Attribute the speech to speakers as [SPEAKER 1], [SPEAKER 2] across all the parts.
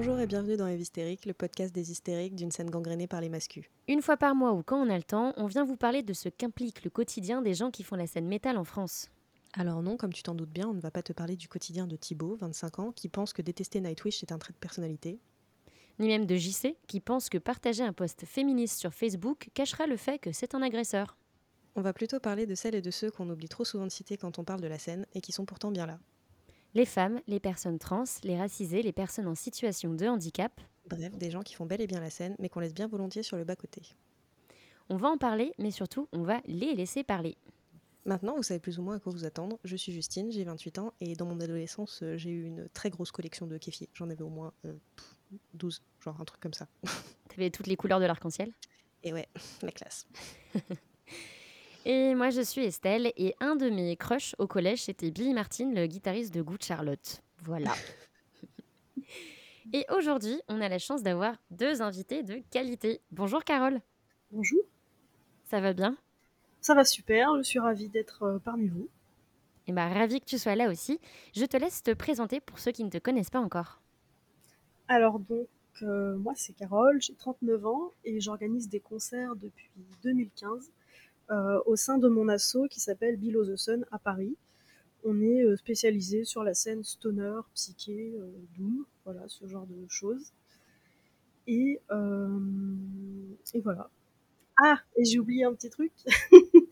[SPEAKER 1] Bonjour et bienvenue dans Eve Hystérique, le podcast des hystériques d'une scène gangrénée par les mascus.
[SPEAKER 2] Une fois par mois ou quand on a le temps, on vient vous parler de ce qu'implique le quotidien des gens qui font la scène métal en France.
[SPEAKER 1] Alors non, comme tu t'en doutes bien, on ne va pas te parler du quotidien de Thibaut, 25 ans, qui pense que détester Nightwish est un trait de personnalité.
[SPEAKER 2] Ni même de JC, qui pense que partager un post féministe sur Facebook cachera le fait que c'est un agresseur.
[SPEAKER 1] On va plutôt parler de celles et de ceux qu'on oublie trop souvent de citer quand on parle de la scène et qui sont pourtant bien là.
[SPEAKER 2] Les femmes, les personnes trans, les racisées, les personnes en situation de handicap.
[SPEAKER 1] Bref, des gens qui font bel et bien la scène, mais qu'on laisse bien volontiers sur le bas-côté.
[SPEAKER 2] On va en parler, mais surtout, on va les laisser parler.
[SPEAKER 1] Maintenant, vous savez plus ou moins à quoi vous attendre. Je suis Justine, j'ai 28 ans, et dans mon adolescence, euh, j'ai eu une très grosse collection de kéfis. J'en avais au moins euh, pff, 12, genre un truc comme ça.
[SPEAKER 2] T'avais toutes les couleurs de l'arc-en-ciel?
[SPEAKER 1] Et ouais, la classe.
[SPEAKER 2] Et moi, je suis Estelle, et un de mes crushs au collège, c'était Billy Martin, le guitariste de Good Charlotte. Voilà. et aujourd'hui, on a la chance d'avoir deux invités de qualité. Bonjour Carole,
[SPEAKER 3] Bonjour,
[SPEAKER 2] ça va bien?
[SPEAKER 3] Ça va super, je suis ravie d'être euh, parmi vous.
[SPEAKER 2] Et bah, ravi que tu sois là aussi. Je te laisse te présenter pour ceux qui ne te connaissent pas encore.
[SPEAKER 3] Alors donc, euh, moi c'est Carole, j'ai 39 ans et j'organise des concerts depuis 2015 euh, au sein de mon asso qui s'appelle Below the Sun à Paris. On est euh, spécialisé sur la scène stoner, psyché, euh, doom, voilà, ce genre de choses. Et, euh, et voilà. Ah, et j'ai oublié un petit truc.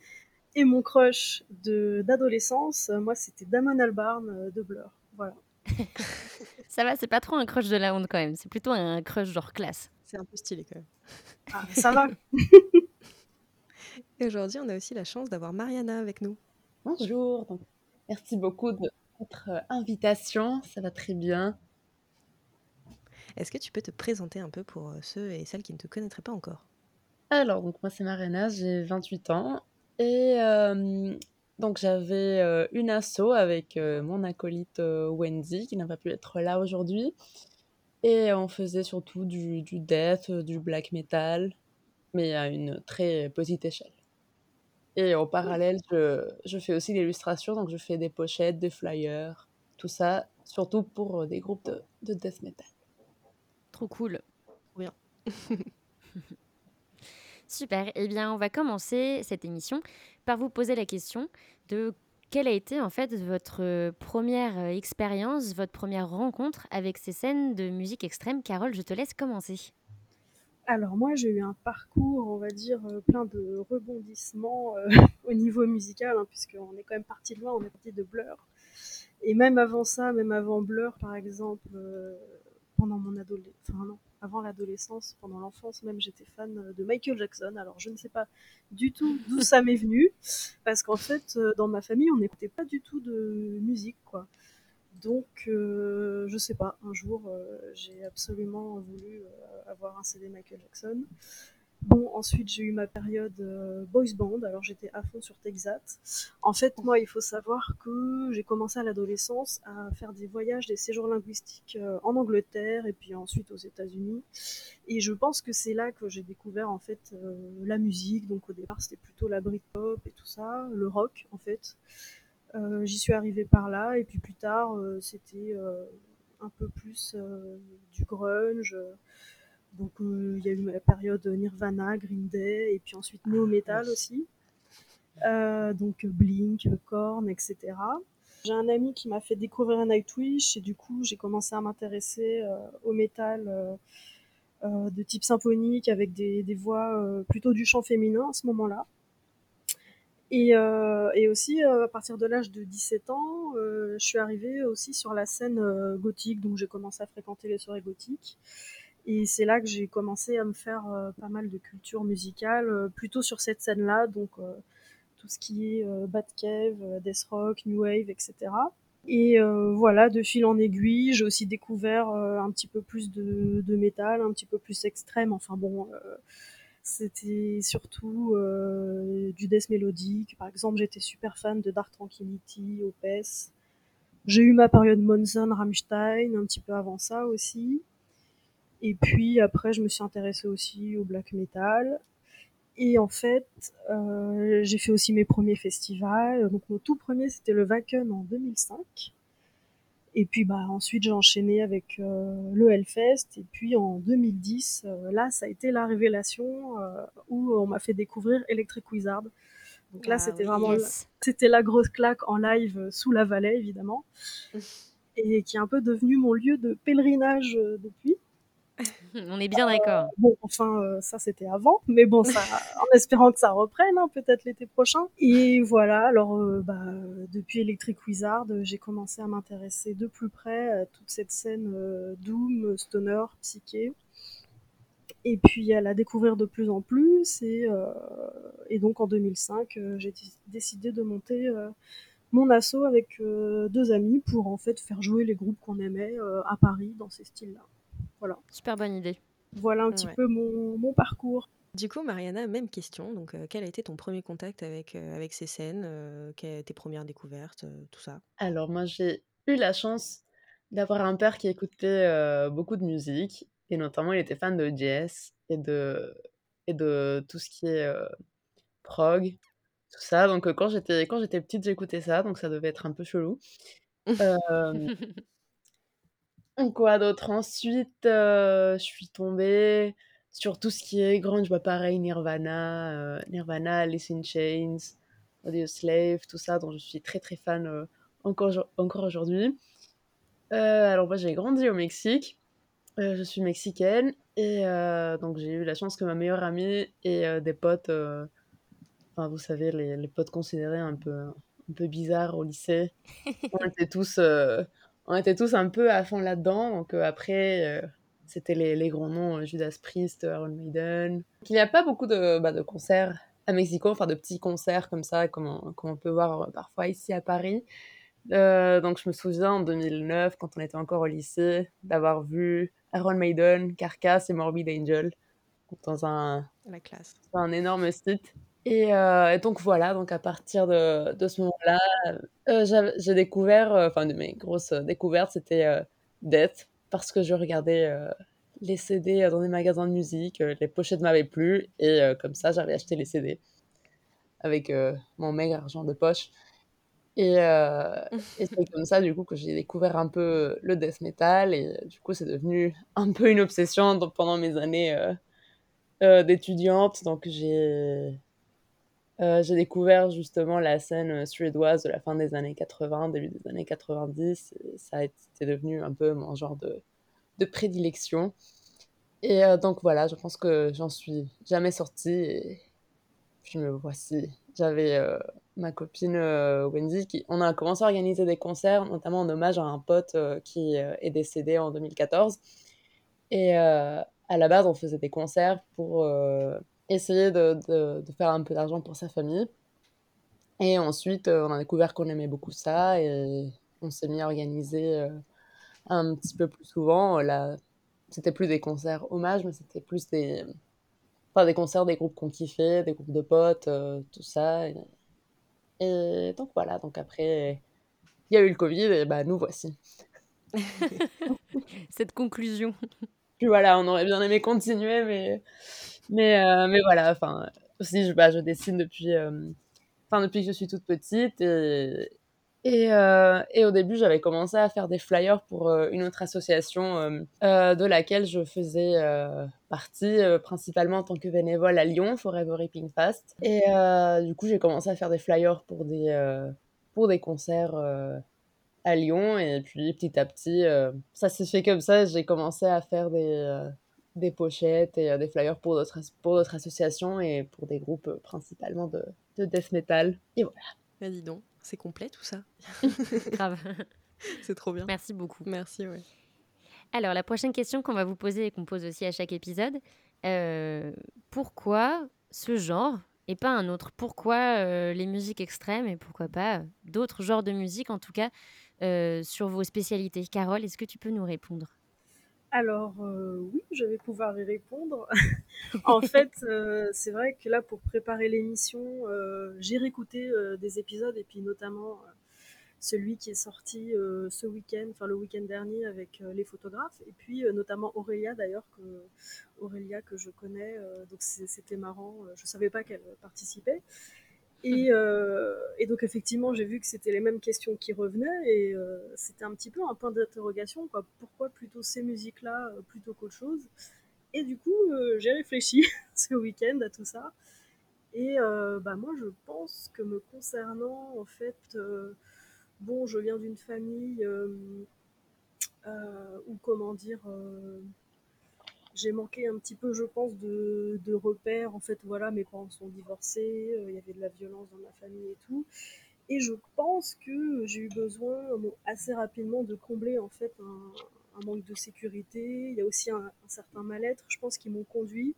[SPEAKER 3] et mon crush de d'adolescence, euh, moi c'était Damon Albarn euh, de Blur. Voilà.
[SPEAKER 2] Ça va, c'est pas trop un crush de la honte quand même. C'est plutôt un crush genre classe.
[SPEAKER 1] C'est un peu stylé quand même.
[SPEAKER 3] Ah, ça va.
[SPEAKER 1] Et aujourd'hui, on a aussi la chance d'avoir Mariana avec nous.
[SPEAKER 4] Bonjour, donc, merci beaucoup de votre euh, invitation, ça va très bien.
[SPEAKER 1] Est-ce que tu peux te présenter un peu pour euh, ceux et celles qui ne te connaîtraient pas encore?
[SPEAKER 4] Alors, donc moi c'est Marina, j'ai 28 ans et euh, donc j'avais euh, une asso avec euh, mon acolyte Wendy qui n'a pas pu être là aujourd'hui et on faisait surtout du, du death, du black metal, mais à une très petite échelle. Et en parallèle, je, je fais aussi l'illustration, donc je fais des pochettes, des flyers, tout ça, surtout pour euh, des groupes de, de death metal.
[SPEAKER 2] Trop cool.
[SPEAKER 1] Trop bien.
[SPEAKER 2] Super. Eh bien, on va commencer cette émission par vous poser la question de quelle a été en fait votre euh, première euh, expérience, votre première rencontre avec ces scènes de musique extrême? Carole, je te laisse commencer.
[SPEAKER 3] Alors moi j'ai eu un parcours, on va dire, euh, plein de rebondissements euh, au niveau musical, hein, puisqu'on est quand même parti de loin, on est parti de Blur. Et même avant ça, même avant Blur par exemple, euh, pendant mon adolescence, non, avant l'adolescence, pendant l'enfance même, j'étais fan de Michael Jackson. Alors je ne sais pas du tout d'où ça m'est venu, parce qu'en fait dans ma famille on n'écoutait pas du tout de musique quoi. Donc, euh, je sais pas, un jour, euh, j'ai absolument voulu euh, avoir un CD Michael Jackson. Bon, ensuite, j'ai eu ma période euh, boys band, alors j'étais à fond sur Texat. En fait, moi, il faut savoir que j'ai commencé à l'adolescence à faire des voyages, des séjours linguistiques en Angleterre et puis ensuite aux États-Unis. Et je pense que c'est là que j'ai découvert en fait la musique. Donc au départ, c'était plutôt la Britpop et tout ça, le rock en fait. Euh, J'y suis arrivée par là, et puis plus tard, euh, c'était euh, un peu plus du grunge. Donc il y a eu la période Nirvana, Green Day, et puis ensuite Neo Metal aussi. Euh, donc Blink, Korn, etc. J'ai un ami qui m'a fait découvrir Nightwish, et du coup j'ai commencé à m'intéresser euh, au métal euh, de type symphonique avec des, des voix plutôt du chant féminin à ce moment-là. Et, euh, et aussi, euh, à partir de l'âge de 17 ans, euh, je suis arrivée aussi sur la scène gothique, donc j'ai commencé à fréquenter les soirées gothiques. Et c'est là que j'ai commencé à me faire pas mal de culture musicale, plutôt sur cette scène-là, donc tout ce qui est Batcave, Death Rock, New Wave, etc. Et euh, voilà, de fil en aiguille, j'ai aussi découvert euh, un petit peu plus de, de métal, un petit peu plus extrême. Enfin bon, euh, c'était surtout euh, du death mélodique. Par exemple, j'étais super fan de Dark Tranquillity, Opeth. J'ai eu ma période Monson, Rammstein, un petit peu avant ça aussi. Et puis après, je me suis intéressée aussi au black metal. Et en fait, euh, j'ai fait aussi mes premiers festivals. Donc mon tout premier, c'était le Wacken en 2005. Et puis bah, ensuite, j'ai enchaîné avec euh, le Hellfest. Et puis en 2010, euh, là, ça a été la révélation euh, où on m'a fait découvrir Electric Wizard. Donc là,
[SPEAKER 1] Ah
[SPEAKER 3] c'était
[SPEAKER 1] oui.
[SPEAKER 3] vraiment
[SPEAKER 2] Yes.
[SPEAKER 3] c'était la grosse claque en live sous la vallée, évidemment. Et qui est un peu devenu mon lieu de pèlerinage depuis.
[SPEAKER 2] On est bien d'accord.
[SPEAKER 3] Bon, enfin, euh, ça c'était avant, mais bon, ça, en espérant que ça reprenne, hein, peut-être l'été prochain. Et voilà, alors euh, bah, euh, depuis Electric Wizard, euh, j'ai commencé à m'intéresser de plus près à toute cette scène euh, Doom, Stoner, Psyché. Et puis à la découvrir de plus en plus. Et, euh, et donc en 2005, euh, j'ai dé- décidé de monter euh, mon asso avec euh, deux amis pour en fait faire jouer les groupes qu'on aimait euh, à Paris dans ces styles-là. Voilà.
[SPEAKER 2] Super bonne idée.
[SPEAKER 3] Voilà un petit
[SPEAKER 1] Ouais.
[SPEAKER 3] peu mon, mon parcours.
[SPEAKER 1] Du coup, Mariana, même question. Donc, euh, quel a été ton premier contact avec, euh, avec ces scènes euh, quelles- Tes premières découvertes, euh, tout ça?
[SPEAKER 4] Alors moi j'ai eu la chance d'avoir un père qui écoutait euh, beaucoup de musique et notamment il était fan de jazz et de et de tout ce qui est euh, prog, tout ça. Donc euh, quand j'étais quand j'étais petite j'écoutais ça donc ça devait être un peu chelou. Quoi d'autre. Ensuite euh, je suis tombée sur tout ce qui est grunge. Bah pareil Nirvana, euh, Nirvana, Alice in Chains, Audioslave, tout ça dont je suis très très fan euh, encore encore aujourd'hui. Alors moi j'ai grandi au Mexique, je suis mexicaine et donc j'ai eu la chance que ma meilleure amie et des potes, enfin vous savez les, les potes considérés un peu un peu bizarres au lycée, on était tous on était tous un peu à fond là-dedans. Donc euh, après euh, c'était les, les grands noms euh, Judas Priest, Iron Maiden. Il n'y a pas beaucoup de, bah, de concerts à Mexico, enfin de petits concerts comme ça comme on, comme on peut voir parfois ici à Paris. Euh, donc je me souviens en 2009, quand on était encore au lycée, d'avoir vu Iron Maiden, Carcass et Morbid Angel dans un,
[SPEAKER 1] La classe.
[SPEAKER 4] sur un énorme site. Et, euh, et donc voilà, donc à partir de, de ce moment-là, euh, j'avais- j'ai découvert, euh, enfin de mes grosses euh, découvertes, c'était euh, Death, parce que je regardais euh, les CD dans des magasins de musique, euh, les pochettes m'avaient plu, et euh, comme ça j'avais acheté les CD avec euh, mon maigre argent de poche. Et, euh, et c'est comme ça, du coup, que j'ai découvert un peu le death metal. Et euh, du coup, c'est devenu un peu une obsession donc, pendant mes années euh, euh, d'étudiante. Donc, j'ai euh, j'ai découvert justement la scène euh, suédoise de la fin des années 80, début des années 90. Et ça a été devenu un peu mon genre de, de prédilection. Et euh, donc, voilà, je pense que j'en suis jamais sortie. Et puis me voici. J'avais ma copine Wendy qui on a commencé à organiser des concerts, notamment en hommage à un pote qui est décédé en 2014. Et à la base, on faisait des concerts pour essayer de, de, de faire un peu d'argent pour sa famille. Et ensuite, euh, on a découvert qu'on aimait beaucoup ça et on s'est mis à organiser euh, un petit peu plus souvent. Là, c'était plus des concerts hommages, mais c'était plus des, enfin, des concerts des groupes qu'on kiffait, des groupes de potes, euh, tout ça. Et, et donc voilà, donc après, il y a eu le Covid et bah nous voici.
[SPEAKER 2] Cette conclusion.
[SPEAKER 4] Puis voilà, on aurait bien aimé continuer, mais, mais, euh, mais voilà, enfin, aussi, je, bah, je dessine depuis, euh, enfin, depuis que je suis toute petite et, et, euh, et au début, j'avais commencé à faire des flyers pour une autre association de laquelle je faisais partie, principalement en tant que bénévole à Lyon, Forever Ripping Fast. Et du coup, j'ai commencé à faire des flyers pour des, pour des concerts à Lyon. Et puis, petit à petit, ça s'est fait comme ça. J'ai commencé à faire des, des pochettes et euh, des flyers pour d'autres pour d'autres associations et pour des groupes euh, principalement de, de death metal. Et voilà.
[SPEAKER 1] Ah, dis donc, c'est complet tout ça.
[SPEAKER 2] Grave.
[SPEAKER 1] C'est trop bien.
[SPEAKER 2] Merci beaucoup.
[SPEAKER 1] Merci, ouais.
[SPEAKER 2] Alors, la prochaine question qu'on va vous poser et qu'on pose aussi à chaque épisode, euh, pourquoi ce genre et pas un autre? Pourquoi euh, les musiques extrêmes et pourquoi pas euh, d'autres genres de musique, en tout cas, euh, sur vos spécialités? Carole, est-ce que tu peux nous répondre?
[SPEAKER 3] Alors euh, oui, je vais pouvoir y répondre. en fait, euh, c'est vrai que là, pour préparer l'émission, euh, j'ai réécouté des épisodes et puis notamment celui qui est sorti ce week-end, enfin le week-end dernier avec les photographes et puis notamment Aurélia d'ailleurs que Aurélia que je connais, donc c'était marrant. Je savais pas qu'elle participait. Et, euh, et, donc effectivement, j'ai vu que c'était les mêmes questions qui revenaient et euh, c'était un petit peu un point d'interrogation. Quoi. Pourquoi plutôt ces musiques-là euh, plutôt qu'autre chose? Et du coup, j'ai réfléchi ce week-end à tout ça. Et bah, moi, je pense que me concernant, en fait, bon, je viens d'une famille où, comment dire, j'ai manqué un petit peu, je pense, de, repères. En fait, voilà, mes parents sont divorcés, il y avait de la violence dans ma famille et tout. Et je pense que j'ai eu besoin bon, assez rapidement de combler en fait un, manque de sécurité. Il y a aussi un, certain mal-être, je pense, qui m'ont conduit,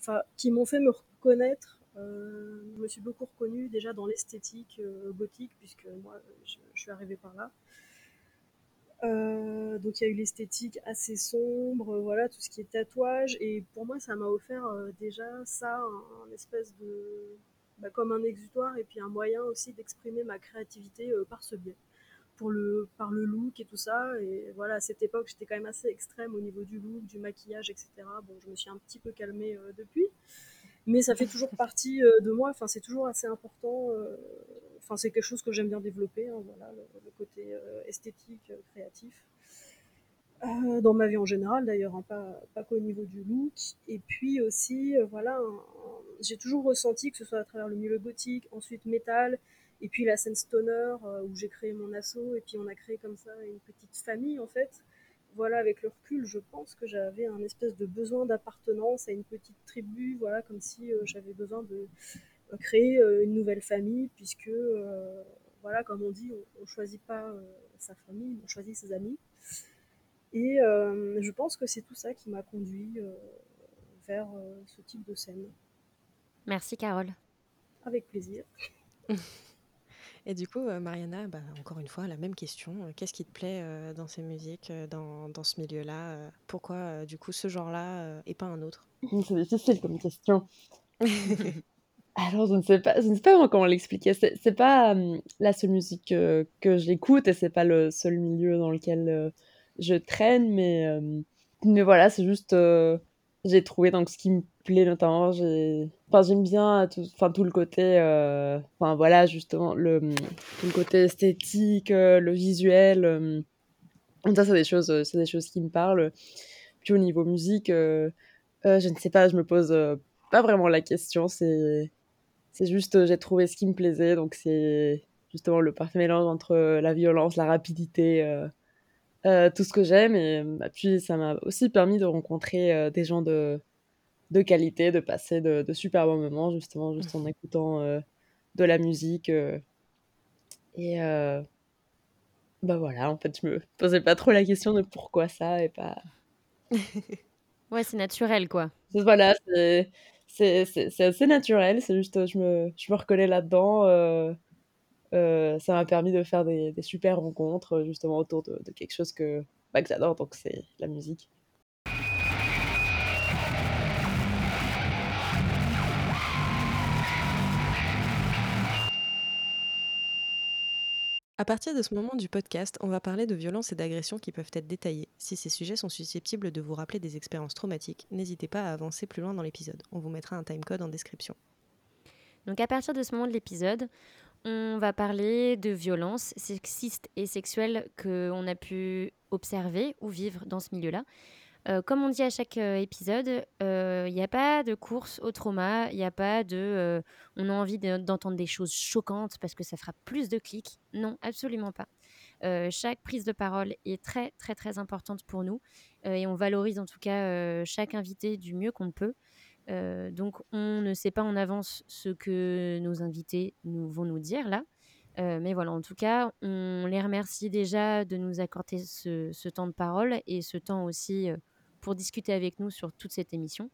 [SPEAKER 3] enfin, qui m'ont fait me reconnaître euh, je me suis beaucoup reconnue déjà dans l'esthétique euh, gothique, puisque moi, je, suis arrivée par là. Euh, donc il y a eu l'esthétique assez sombre, voilà, tout ce qui est tatouage. Et pour moi, ça m'a offert euh, déjà ça, un, un espèce de... Bah, comme un exutoire et puis un moyen aussi d'exprimer ma créativité euh, par ce biais. Pour le, par le look et tout ça. Et voilà, à cette époque, j'étais quand même assez extrême au niveau du look, du maquillage, etc. Bon, je me suis un petit peu calmée euh, depuis mais ça fait toujours partie euh, de moi. Enfin, c'est toujours assez important. Euh, enfin, c'est quelque chose que j'aime bien développer. Hein, voilà, le, côté euh, esthétique, créatif. Euh, dans ma vie en général d'ailleurs, hein, pas, qu'au niveau du look. Et puis aussi, euh, voilà, j'ai toujours ressenti que ce soit à travers le milieu gothique, ensuite métal, et puis la scène stoner euh, où j'ai créé mon assaut, et puis on a créé comme ça une petite famille en fait voilà, avec le recul, je pense que j'avais un espèce de besoin d'appartenance à une petite tribu, voilà, comme si euh, j'avais besoin de euh, créer euh, une nouvelle famille, puisque, euh, voilà, comme on dit, on ne choisit pas euh, sa famille, on choisit ses amis. Et euh, je pense que c'est tout ça qui m'a conduit vers ce type de scène.
[SPEAKER 2] Merci Carole.
[SPEAKER 3] Avec plaisir.
[SPEAKER 1] Et du coup, Mariana, bah, encore une fois, la même question. Qu'est-ce qui te plaît euh, dans ces musiques, dans, dans, ce milieu-là Pourquoi, du coup, ce genre-là et pas un autre?
[SPEAKER 4] C'est difficile comme question. Alors, je ne sais pas, je ne sais pas comment l'expliquer. C'est pas euh, la seule musique euh, que j'écoute et c'est pas le seul milieu dans lequel euh, je traîne, mais, mais voilà, c'est juste. j'ai trouvé donc ce qui me plaît notamment. J'ai Enfin, j'aime bien tout, enfin, tout le côté, euh, enfin voilà, justement, le, le côté esthétique, euh, le visuel. Euh, ça, c'est des choses, c'est des choses qui me parlent. Puis au niveau musique, je ne sais pas, je me pose pas vraiment la question. C'est, c'est juste, j'ai trouvé ce qui me plaisait. Donc c'est justement le parfait mélange entre la violence, la rapidité, tout ce que j'aime. Et puis ça m'a aussi permis de rencontrer des gens de de qualité, de passer de, de, super bons moments, justement, juste en écoutant euh, de la musique. Euh, et euh, bah voilà, en fait, je me posais pas trop la question de pourquoi ça et pas.
[SPEAKER 2] ouais, c'est naturel, quoi.
[SPEAKER 4] Voilà, c'est assez naturel, c'est juste, je me, je me reconnais là-dedans. Euh, euh, ça m'a permis de faire des, des, super rencontres, justement, autour de, de quelque chose que, bah, que j'adore, donc c'est la musique.
[SPEAKER 1] À partir de ce moment du podcast, on va parler de violences et d'agressions qui peuvent être détaillées. Si ces sujets sont susceptibles de vous rappeler des expériences traumatiques, n'hésitez pas à avancer plus loin dans l'épisode. On vous mettra un timecode en description.
[SPEAKER 2] Donc à partir de ce moment de l'épisode, on va parler de violences sexistes et sexuelles qu'on a pu observer ou vivre dans ce milieu-là. Euh, comme on dit à chaque euh, épisode, il euh, n'y a pas de course au trauma, il n'y a pas de on a envie d'entendre des choses choquantes parce que ça fera plus de clics. Non, absolument pas. Chaque prise de parole est très très très importante pour nous et on valorise en tout cas chaque invité du mieux qu'on peut. donc on ne sait pas en avance ce que nos invités nous, vont nous dire là. Mais voilà, en tout cas, on les remercie déjà de nous accorder ce, temps de parole et ce temps aussi pour discuter avec nous sur toute cette émission.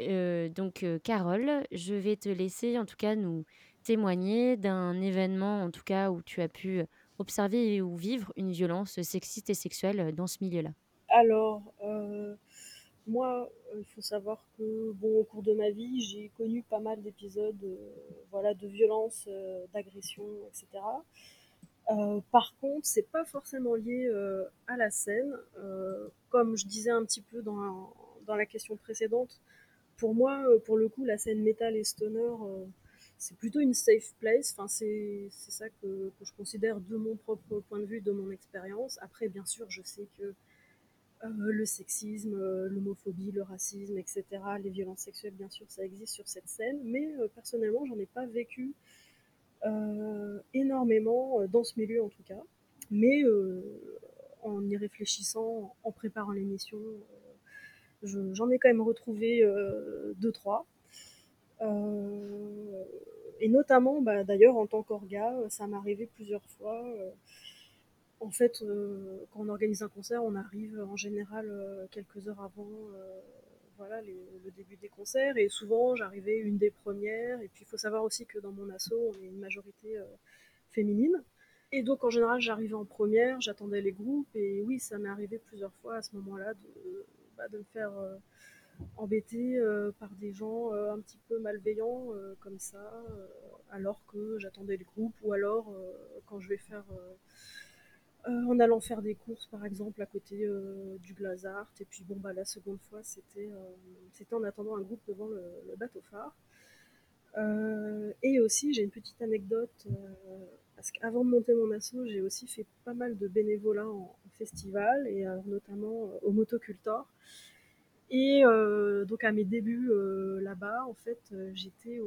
[SPEAKER 2] Euh, donc, euh, Carole, je vais te laisser en tout cas nous témoigner d'un événement, en tout cas, où tu as pu observer ou vivre une violence sexiste et sexuelle dans ce milieu-là.
[SPEAKER 3] Alors, moi, il faut savoir que, bon, au cours de ma vie, j'ai connu pas mal d'épisodes, euh, voilà, de violence, euh, d'agression, etc. Euh, par contre, c'est pas forcément lié à la scène. comme je disais un petit peu dans la, dans la question précédente, pour moi, pour le coup, la scène métal et stoner, c'est plutôt une safe place. Enfin, c'est ça que, que, je considère de mon propre point de vue, de mon expérience. Après, bien sûr, je sais que euh, le sexisme, euh, l'homophobie, le racisme, etc., les violences sexuelles, bien sûr, ça existe sur cette scène. Mais euh, personnellement, j'en ai pas vécu énormément dans ce milieu, en tout cas. Mais en y réfléchissant, en préparant l'émission, j'en ai quand même retrouvé deux, trois. Euh, et notamment, bah, d'ailleurs, en tant qu'orga, ça m'est arrivé plusieurs fois. Euh, en fait, euh, quand on organise un concert, on arrive en général quelques heures avant voilà, le début des concerts. Et souvent, j'arrivais une des premières. Et puis, il faut savoir aussi que dans mon asso, on est une majorité féminine. Et donc, en général, j'arrivais en première, j'attendais les groupes. Et oui, ça m'est arrivé plusieurs fois à ce moment-là de, bah, de me faire embêtée euh, par des gens euh, un petit peu malveillants euh, comme ça, alors que j'attendais le groupe, ou alors quand je vais faire en allant faire des courses par exemple à côté du Glazart. Et puis bon bah la seconde fois c'était c'était en attendant un groupe devant le, bateau phare. Et aussi j'ai une petite anecdote parce qu'avant de monter mon assaut j'ai aussi fait pas mal de bénévolat en, festival et notamment au motocultor. Et euh, donc à mes débuts euh, là-bas, en fait, euh, j'étais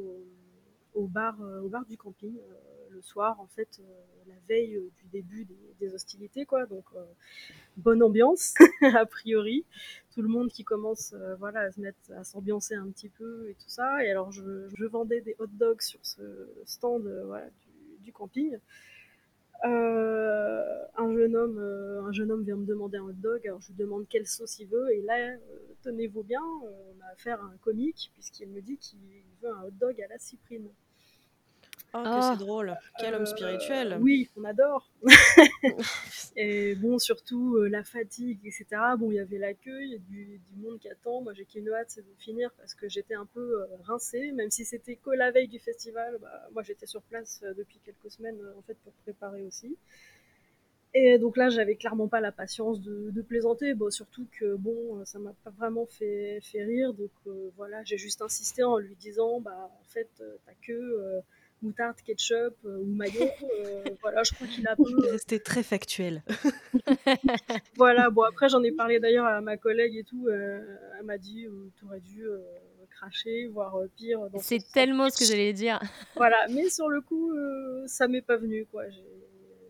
[SPEAKER 3] au bar du camping le soir, en fait, la veille du début des, hostilités, quoi. Donc bonne ambiance a priori, tout le monde qui commence, voilà, à se mettre, à s'ambiancer un petit peu et tout ça. Et alors je, vendais des hot dogs sur ce stand, du, camping. Euh, un jeune homme, euh, un jeune homme vient me demander un hot dog. Alors je lui demande quelle sauce il veut et là, euh, tenez-vous bien, on a affaire à un comique puisqu'il me dit qu'il veut un hot dog à la cyprine.
[SPEAKER 1] Oh, que c'est drôle. Quel homme spirituel.
[SPEAKER 3] Oui, on adore. et bon, surtout la fatigue, etc. Bon, il y avait l'accueil, du, du monde qui attend. Moi, j'ai qu'une hâte, c'est de finir parce que j'étais un peu rincée, même si c'était que la veille du festival. Bah, moi, j'étais sur place depuis quelques semaines, en fait, pour préparer aussi. Et donc là, j'avais clairement pas la patience de, plaisanter, bon, surtout que bon, ça m'a pas vraiment fait, fait rire. Donc voilà, j'ai juste insisté en lui disant, bah en fait, t'as que moutarde, ketchup euh, ou maillot. Euh, voilà, je crois qu'il a
[SPEAKER 1] peu. resté très factuel.
[SPEAKER 3] voilà, bon, après, j'en ai parlé d'ailleurs à ma collègue et tout. Euh, elle m'a dit tu aurais dû cracher, voire pire.
[SPEAKER 2] C'est tellement ce que j'allais dire.
[SPEAKER 3] voilà, mais sur le coup, ça m'est pas venu, quoi.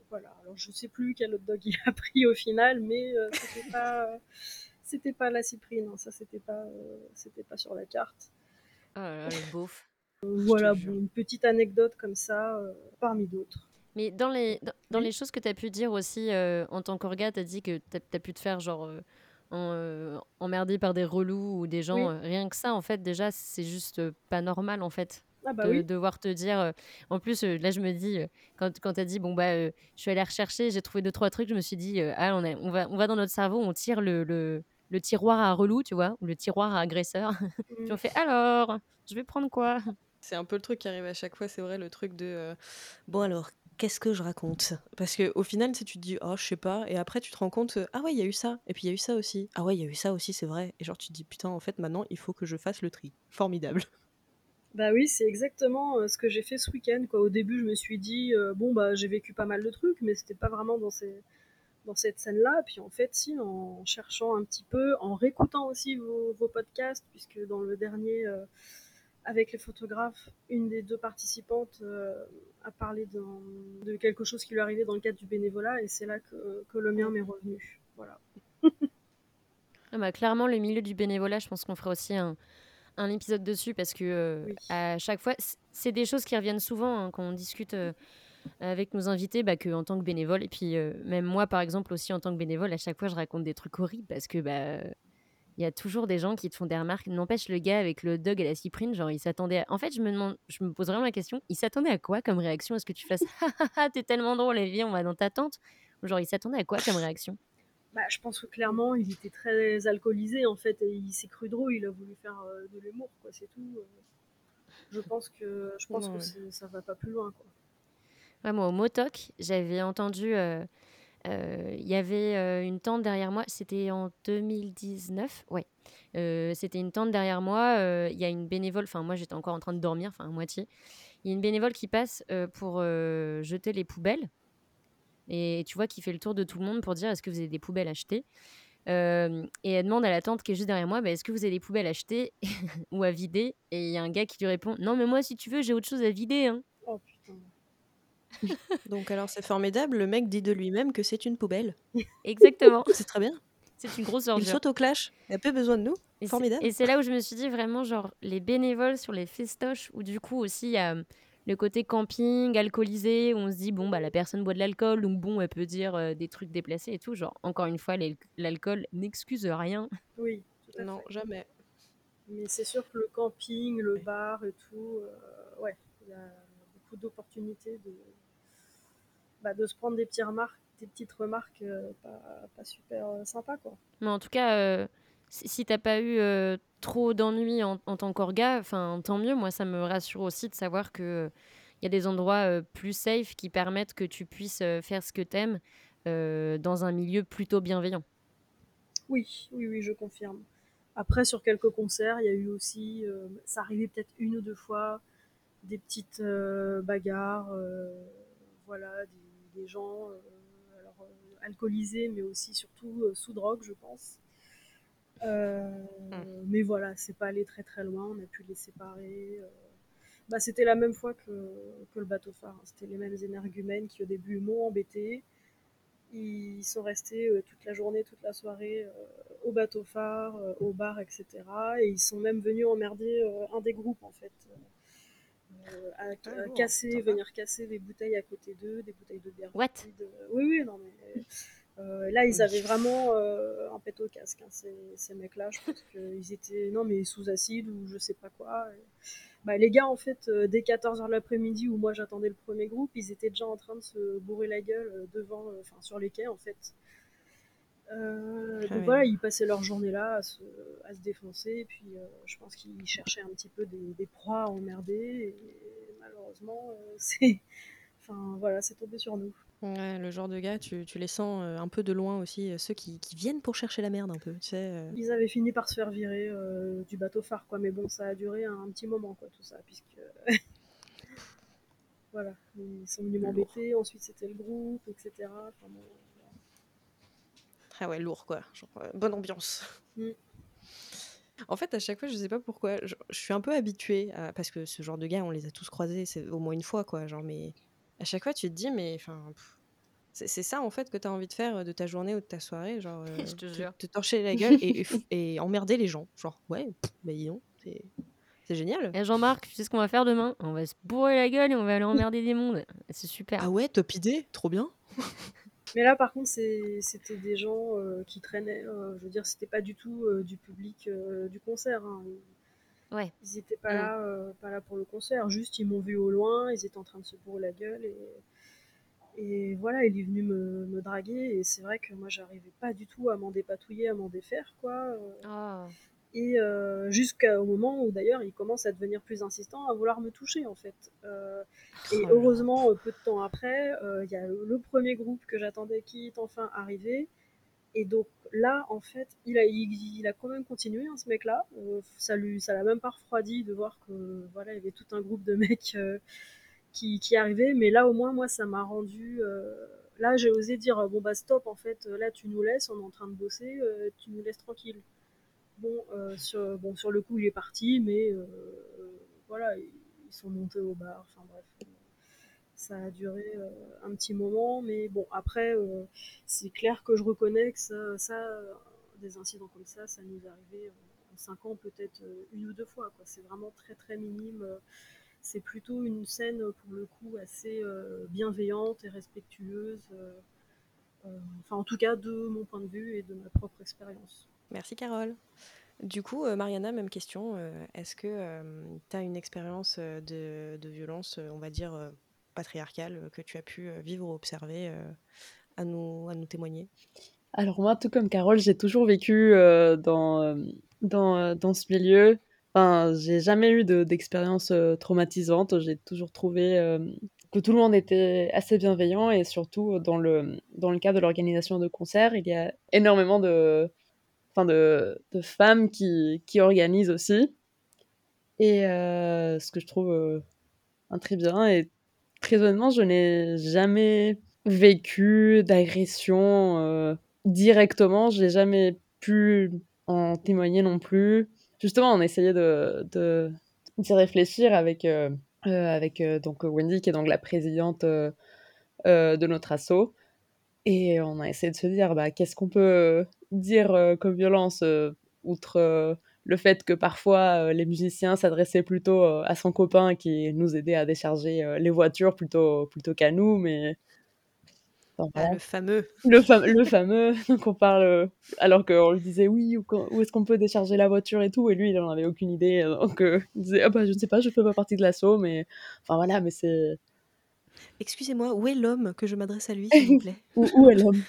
[SPEAKER 3] Voilà, alors je sais plus quel hot dog il a pris au final, mais c'était pas. c'était pas la cyprine, hein. ça c'était pas, c'était pas sur la carte.
[SPEAKER 2] Oh là là, le beauf.
[SPEAKER 3] Voilà, une petite anecdote comme ça, euh, parmi d'autres.
[SPEAKER 2] Mais dans les, dans, les choses que tu as pu dire aussi euh, en tant qu'orga, tu as dit que tu as, pu te faire genre euh, emmerder par des relous ou des gens. rien que ça, en fait, déjà, c'est juste pas normal, en fait.
[SPEAKER 3] Ah bah
[SPEAKER 2] de
[SPEAKER 3] oui.
[SPEAKER 2] devoir te dire. en plus, là, je me dis, quand, quand tu as dit, bon, bah, je suis allée rechercher, j'ai trouvé deux, trois trucs, je me suis dit, ah, on, on, va, on va dans notre cerveau, on tire le, le, le tiroir à relou, tu vois, ou le tiroir à agresseur. Puis on fait, alors, je vais prendre quoi?
[SPEAKER 1] C'est un peu le truc qui arrive à chaque fois, c'est vrai, le truc de euh, bon alors, qu'est-ce que je raconte? Parce que au final, si tu te dis oh, je sais pas, et après tu te rends compte ah ouais, il y a eu ça, et puis il y a eu ça aussi, ah ouais, il y a eu ça aussi, c'est vrai, et genre tu te dis putain, en fait maintenant il faut que je fasse le tri. Formidable.
[SPEAKER 3] Bah oui, c'est exactement euh, ce que j'ai fait ce week-end. Quoi. Au début, je me suis dit euh, bon bah j'ai vécu pas mal de trucs, mais c'était pas vraiment dans ces dans cette scène-là. Puis en fait, si, en cherchant un petit peu, en réécoutant aussi vos, vos podcasts, puisque dans le dernier, avec les photographes, une des deux participantes euh, a parlé de quelque chose qui lui arrivait dans le cadre du bénévolat et c'est là que, que, le mien m'est revenu. Voilà.
[SPEAKER 2] ah bah, clairement, le milieu du bénévolat, je pense qu'on fera aussi un, un, épisode dessus parce que euh, à chaque fois, c'est des choses qui reviennent souvent hein, quand on discute. Euh, avec nos invités bah, que en tant que bénévole et puis même moi par exemple aussi en tant que bénévole à chaque fois je raconte des trucs horribles parce que bah il y a toujours des gens qui te font des remarques. N'empêche, le gars avec le dog et la cyprine, genre, il s'attendait. En fait, je me demande, je me pose vraiment la question, il s'attendait à quoi comme réaction? Est-ce que tu fasses t'es tellement drôle, viens, on va dans ta tente? Ou genre, il s'attendait à quoi comme réaction?
[SPEAKER 3] Bah, je pense que clairement, il était très alcoolisé en fait, et il s'est cru drôle, il a voulu faire euh, de l'humour, quoi, c'est tout. Euh. Je pense que, je pense que ça va pas plus loin, quoi.
[SPEAKER 2] Ouais, moi, au Motok, j'avais entendu euh, il y avait euh, une tente derrière moi, c'était en 2019, ouais. Euh, c'était une tente derrière moi, il y a une bénévole, enfin moi j'étais encore en train de dormir, enfin à moitié. il y a une bénévole qui passe pour jeter les poubelles. Et tu vois, qui fait le tour de tout le monde pour dire est-ce que vous avez des poubelles achetées? Et elle demande à la tante qui est juste derrière moi bah, est-ce que vous avez des poubelles achetées ou à vider? Et il y a un gars qui lui répond non, mais moi, si tu veux, j'ai autre chose à vider. Hein.
[SPEAKER 1] Donc alors c'est formidable, le mec dit de lui-même que c'est une poubelle.
[SPEAKER 2] Exactement.
[SPEAKER 1] C'est très bien.
[SPEAKER 2] C'est une grosse
[SPEAKER 1] Il
[SPEAKER 2] ordure.
[SPEAKER 1] saute au clash, il a peu besoin de nous.
[SPEAKER 2] Et c'est-
[SPEAKER 1] Formidable.
[SPEAKER 2] Et c'est là où je me suis dit vraiment, genre, les bénévoles sur les festoches, où du coup aussi, il y a euh, le côté camping, alcoolisé, où on se dit, bon, bah, la personne boit de l'alcool, donc bon, elle peut dire euh, des trucs déplacés et tout. Genre, encore une fois, l'al- l'alcool n'excuse rien.
[SPEAKER 3] Oui, tout à
[SPEAKER 1] Non,
[SPEAKER 3] fait.
[SPEAKER 1] jamais.
[SPEAKER 3] Mais c'est sûr que le camping, le bar et tout, euh, ouais, il y a beaucoup d'opportunités de, bah, de se prendre des petites remarques, des petites remarques euh, pas, pas super euh, sympas, quoi.
[SPEAKER 2] Mais en tout cas, euh, si, t'as pas eu euh, trop d'ennuis en, en tant qu'orga, enfin, tant mieux. Moi, ça me rassure aussi de savoir que il y a des endroits euh, plus safe qui permettent que tu puisses faire ce que t'aimes dans un milieu plutôt bienveillant.
[SPEAKER 3] Oui, oui, oui, je confirme. Après, sur quelques concerts, il y a eu aussi, ça arrivait peut-être une ou deux fois, des petites euh, bagarres, euh, voilà, des, des gens euh, alors, alcoolisés, mais aussi surtout sous drogue, je pense. Euh, Mais voilà, c'est pas allé très très loin, on a pu les séparer. Bah, c'était la même fois que, que le bateau phare, hein. c'était les mêmes énergumènes qui au début m'ont embêté. Ils sont restés euh, toute la journée, toute la soirée euh, au bateau phare, euh, au bar, etc. Et ils sont même venus emmerder un des groupes en fait. Euh, à, à
[SPEAKER 1] lourd,
[SPEAKER 3] casser, venir casser des bouteilles à côté d'eux, des bouteilles de bière.
[SPEAKER 2] What?
[SPEAKER 3] vides. Oui, oui, non mais. euh, là, ils avaient vraiment euh, un pet au casque, hein, ces, ces mecs-là. Je pense qu'ils étaient non, mais sous acide ou je sais pas quoi. Et, bah, les gars, en fait, euh, dès 14h de l'après-midi où moi j'attendais le premier groupe, ils étaient déjà en train de se bourrer la gueule euh, devant, euh, enfin sur les quais en fait. Euh, donc
[SPEAKER 1] Ah oui.
[SPEAKER 3] voilà, ils passaient leur journée là à se, à se défoncer. Et puis euh, je pense qu'ils cherchaient un petit peu des, des proies à emmerder. Et malheureusement, euh, c'est. Enfin voilà, tombé sur nous.
[SPEAKER 1] Ouais, le genre de gars, tu, tu les sens un peu de loin aussi, ceux qui, qui viennent pour chercher la merde un peu, tu sais.
[SPEAKER 3] Ils avaient fini par se faire virer du bateau phare, quoi. Mais bon, ça a duré un, petit moment, quoi, tout ça, puisque. voilà, ils sont venus m'embêter. Ensuite, c'était le groupe, etc. Enfin, bon, voilà.
[SPEAKER 1] Ah ouais, lourd quoi, genre euh, bonne ambiance.
[SPEAKER 3] Mm.
[SPEAKER 1] En fait, à chaque fois, je sais pas pourquoi, je, je suis un peu habituée, à- parce que ce genre de gars, on les a tous croisés, c'est au moins une fois, quoi. Genre, mais à chaque fois, tu te dis, mais enfin, c'est ça en fait que tu as envie de faire euh, de ta journée ou de ta soirée, genre, euh,
[SPEAKER 2] Je te
[SPEAKER 1] te,
[SPEAKER 2] jure.
[SPEAKER 1] te torcher la gueule et, et f- et emmerder les gens. Genre, ouais, pff, bah dis donc, c'est génial.
[SPEAKER 2] Et Jean-Marc, tu sais ce qu'on va faire demain? On va se bourrer la gueule et on va aller emmerder des mondes. C'est super.
[SPEAKER 1] Ah ouais, top idée, trop bien.
[SPEAKER 3] Mais là, par contre, c'était des gens euh, qui traînaient. euh, je veux dire, c'était pas du tout euh, du public du concert. hein. Ils-
[SPEAKER 2] Ouais.
[SPEAKER 3] Ils étaient pas
[SPEAKER 2] Mm.
[SPEAKER 3] là, pas là pour le concert. Juste, ils m'ont vu au loin. Ils étaient en train de se bourrer la gueule et et voilà, il est venu me, me draguer. Et c'est vrai que moi, j'arrivais pas du tout à m'en dépatouiller, à m'en défaire, quoi.
[SPEAKER 2] Oh.
[SPEAKER 3] Et euh, jusqu'au moment où d'ailleurs il commence à devenir plus insistant, à vouloir me toucher en fait. Euh, et
[SPEAKER 1] Oh
[SPEAKER 3] heureusement, euh, peu de temps après, euh, il y a le premier groupe que j'attendais qui est enfin arrivé. Et donc là, en fait, il a, il, il a quand même continué, hein, ce mec-là. Ça lui, ça l'a même pas refroidi de voir que voilà, il y avait tout un groupe de mecs qui, qui arrivaient. Mais là, au moins, moi, ça m'a rendu. là, j'ai osé dire bon bah stop, en fait, là, tu nous laisses, on est en train de bosser, euh, tu nous laisses tranquille. Bon, euh, sur, bon, sur le coup, il est parti, mais euh, voilà, ils sont montés au bar. Enfin bref, ça a duré euh, un petit moment, mais bon, après, c'est clair que je reconnais que ça, ça, des incidents comme ça, ça nous est arrivé en 5 ans, peut-être une ou deux fois. C'est vraiment très très minime. C'est plutôt une scène, pour le coup, assez bienveillante et respectueuse. enfin, en tout cas, de mon point de vue et de ma propre expérience.
[SPEAKER 1] Merci Carole. Du coup, euh, Mariana, même question. euh, Est-ce que tu as une expérience euh, de, violence, euh, on va dire, euh, patriarcale, euh, que tu as pu euh, vivre ou observer euh, à, nous, à nous témoigner?
[SPEAKER 4] Alors moi, tout comme Carole, j'ai toujours vécu euh, dans, euh, dans, euh, dans ce milieu. Enfin, j'ai jamais eu de- d'expérience euh, traumatisante. J'ai toujours trouvé euh, que tout le monde était assez bienveillant et surtout euh, dans le, dans le cas de l'organisation de concerts, il y a énormément de, enfin de, de femmes qui, qui organisent aussi. Et euh, ce que je trouve euh, très bien. Et très honnêtement, je n'ai jamais vécu d'agression directement. Je n'ai jamais pu en témoigner non plus. Justement, on essayait de, de d'y réfléchir avec, avec donc Wendy, qui est donc la présidente de notre asso. Et on a essayé de se dire, bah, qu'est-ce qu'on peut dire comme violence, outre le fait que parfois les musiciens s'adressaient plutôt à son copain qui nous aidait à décharger les voitures plutôt, plutôt qu'à nous, mais...
[SPEAKER 1] Ah, le fameux.
[SPEAKER 4] Le, le fameux, donc on parle, alors qu'on lui disait oui, où, où est-ce qu'on peut décharger la voiture et tout, et lui il n'en avait aucune idée, donc il disait ah bah je ne sais pas, je ne fais pas partie de l'assaut, mais enfin voilà, mais c'est
[SPEAKER 1] Excusez-moi, où est l'homme que je m'adresse à lui, s'il vous plaît?
[SPEAKER 4] Où, où, est l'homme?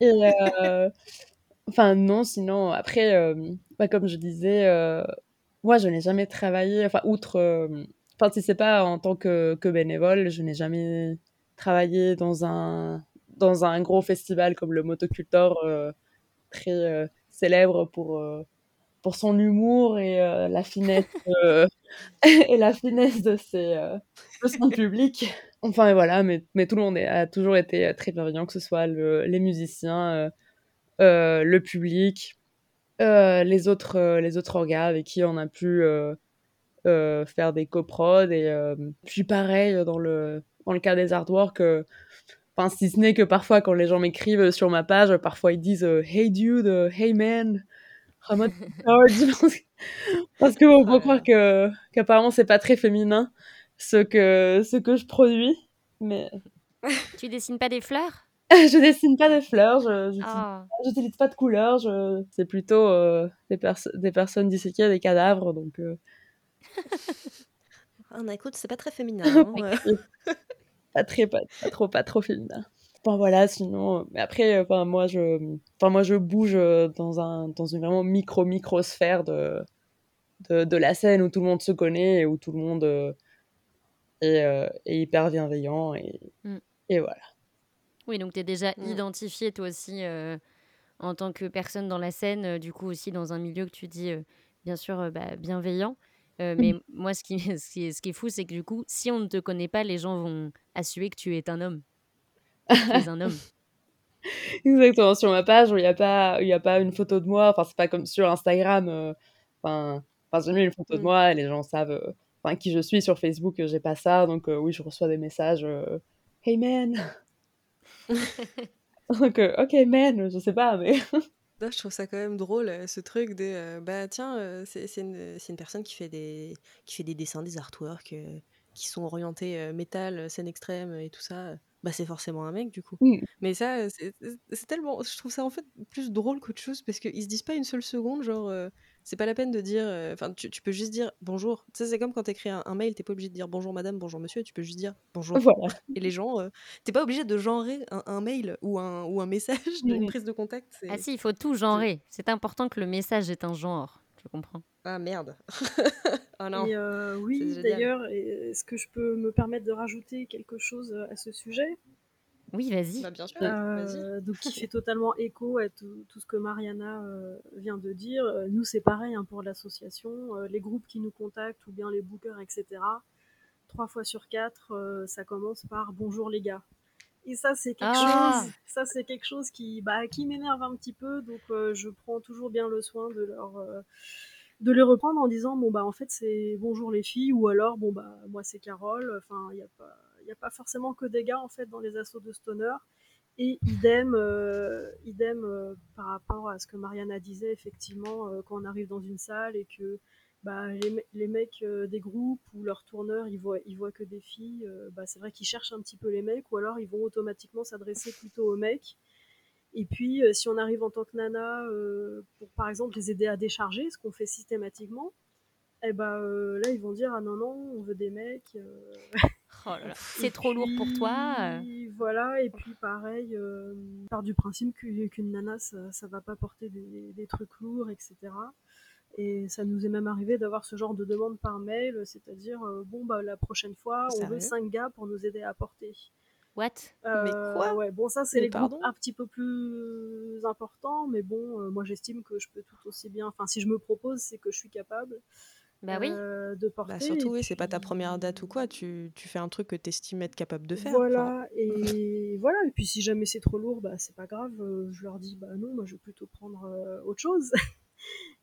[SPEAKER 4] Et euh, enfin non, sinon après, euh, bah, comme je disais, euh, moi je n'ai jamais travaillé, enfin outre, enfin si c'est pas en tant que, bénévole, je n'ai jamais travaillé dans un dans un gros festival comme le Motocultor, très célèbre pour pour son humour et la finesse et la finesse de ses de son public. Enfin, voilà, mais, mais tout le monde a toujours été euh, très bienveillant, que ce soit les musiciens, euh, euh, le public, les, autres, les autres orgas avec qui on a pu faire des coprods. Et puis pareil, dans le, dans le cas des artworks, enfin, si ce n'est que parfois, quand les gens m'écrivent sur ma page, parfois ils disent Hey dude, hey man, parce que on peut croire que qu'apparemment c'est pas très féminin ce que, ce que je produis. Mais...
[SPEAKER 2] tu dessines pas des fleurs?
[SPEAKER 4] Je dessine pas des fleurs, je n'utilise oh. pas de couleurs, je... c'est plutôt euh, des, des personnes disséquées à des cadavres. Donc, euh...
[SPEAKER 1] ah, écoute, c'est pas très féminin. Hein,
[SPEAKER 4] pas, très, pas, trop, pas trop féminin. Enfin, voilà, sinon, mais après, enfin, moi, je, enfin, moi, je bouge dans, un, dans une vraiment micro-micro-sphère de, de, de, la scène où tout le monde se connaît et où tout le monde euh, euh, et, hyper bienveillant. Et, mm. et, voilà.
[SPEAKER 2] Oui, donc tu es déjà mm. identifié toi aussi euh, en tant que personne dans la scène, euh, du coup aussi dans un milieu que tu dis bien sûr bah, bienveillant. mais mm. moi, ce qui, ce qui, est, ce qui est fou, c'est que du coup, si on ne te connaît pas, les gens vont assumer que tu es un homme. tu es un homme.
[SPEAKER 4] Exactement. Sur ma page, il n'y a, pas, a pas une photo de moi. Enfin, c'est pas comme sur Instagram. Enfin, j'ai mis une photo de moi et les gens savent qui je suis sur Facebook, j'ai pas ça. Donc euh, oui, je reçois des messages euh, Hey man Donc euh, ok man, je sais pas, mais.
[SPEAKER 1] je trouve ça quand même drôle, ce truc de bah tiens, c'est une, une, personne qui fait des, qui fait des dessins, des artworks qui sont orientés métal, scène extrême et tout ça bah c'est forcément un mec du coup. Mmh. Mais ça, c'est tellement. Je trouve ça en fait plus drôle qu'autre chose parce qu'ils se disent pas une seule seconde, genre, c'est pas la peine de dire. Enfin, tu, peux juste dire bonjour. Tu sais, c'est comme quand t'écris un, un mail, t'es pas obligé de dire bonjour madame, bonjour monsieur, tu peux juste dire bonjour. Et les gens, t'es pas obligé de genrer un, mail ou un, ou un message d'une mmh. prise de contact.
[SPEAKER 2] Ah si, il faut tout genrer. C'est important que le message ait un genre. Je comprends.
[SPEAKER 1] Ah merde.
[SPEAKER 3] oh non. oui, d'ailleurs, est-ce que je peux me permettre de rajouter quelque chose à ce sujet?
[SPEAKER 2] Oui, vas-y.
[SPEAKER 1] Bah, bien sûr.
[SPEAKER 3] Euh, donc, qui fait totalement écho à tout, ce que Mariana euh, vient de dire. Euh, nous, c'est pareil hein, pour l'association. les groupes qui nous contactent ou bien les bookers, etc. Trois fois sur quatre, ça commence par bonjour les gars. Et ça, c'est quelque ah. chose. Ça, c'est quelque chose qui, bah, qui m'énerve un petit peu. Donc, je prends toujours bien le soin de leur de les reprendre en disant bon bah en fait c'est bonjour les filles ou alors bon bah moi c'est Carole enfin il y a pas n'y a pas forcément que des gars en fait dans les assauts de stoner. Et idem, euh, idem euh, par rapport à ce que Mariana disait, effectivement, euh, quand on arrive dans une salle et que bah, les, mecs des groupes ou leurs tourneurs, ils voient, ils voient que des filles, bah, c'est vrai qu'ils cherchent un petit peu les mecs, ou alors ils vont automatiquement s'adresser plutôt aux mecs. Et puis, si on arrive en tant que nana, pour par exemple les aider à décharger, ce qu'on fait systématiquement, bah, là, ils vont dire Ah non, non, on veut des mecs.
[SPEAKER 2] Oh c'est trop lourd pour toi.
[SPEAKER 3] Voilà, et puis pareil, euh, part du principe qu'une nana, ça, ça va pas porter des, trucs lourds, etc. Et ça nous est même arrivé d'avoir ce genre de demande par mail, c'est-à-dire, euh, bon, bah, la prochaine fois, on veut 5 gars pour nous aider à porter.
[SPEAKER 2] What?
[SPEAKER 3] Euh, Mais quoi? ouais, Bon, ça, c'est les groupes un petit peu plus importants, mais bon, moi, j'estime que je peux tout aussi bien. Enfin, si je me propose, c'est que je suis capable.
[SPEAKER 2] Bah oui.
[SPEAKER 3] euh, de
[SPEAKER 1] Bah,
[SPEAKER 3] porter.
[SPEAKER 1] surtout,
[SPEAKER 3] Et
[SPEAKER 1] oui, c'est pas ta première date ou quoi, tu, tu fais un truc que tu estimes être capable de faire. Enfin,
[SPEAKER 3] Voilà, et voilà, et puis si jamais c'est trop lourd, bah c'est pas grave, euh, je leur dis bah non, moi je vais plutôt prendre euh, autre chose.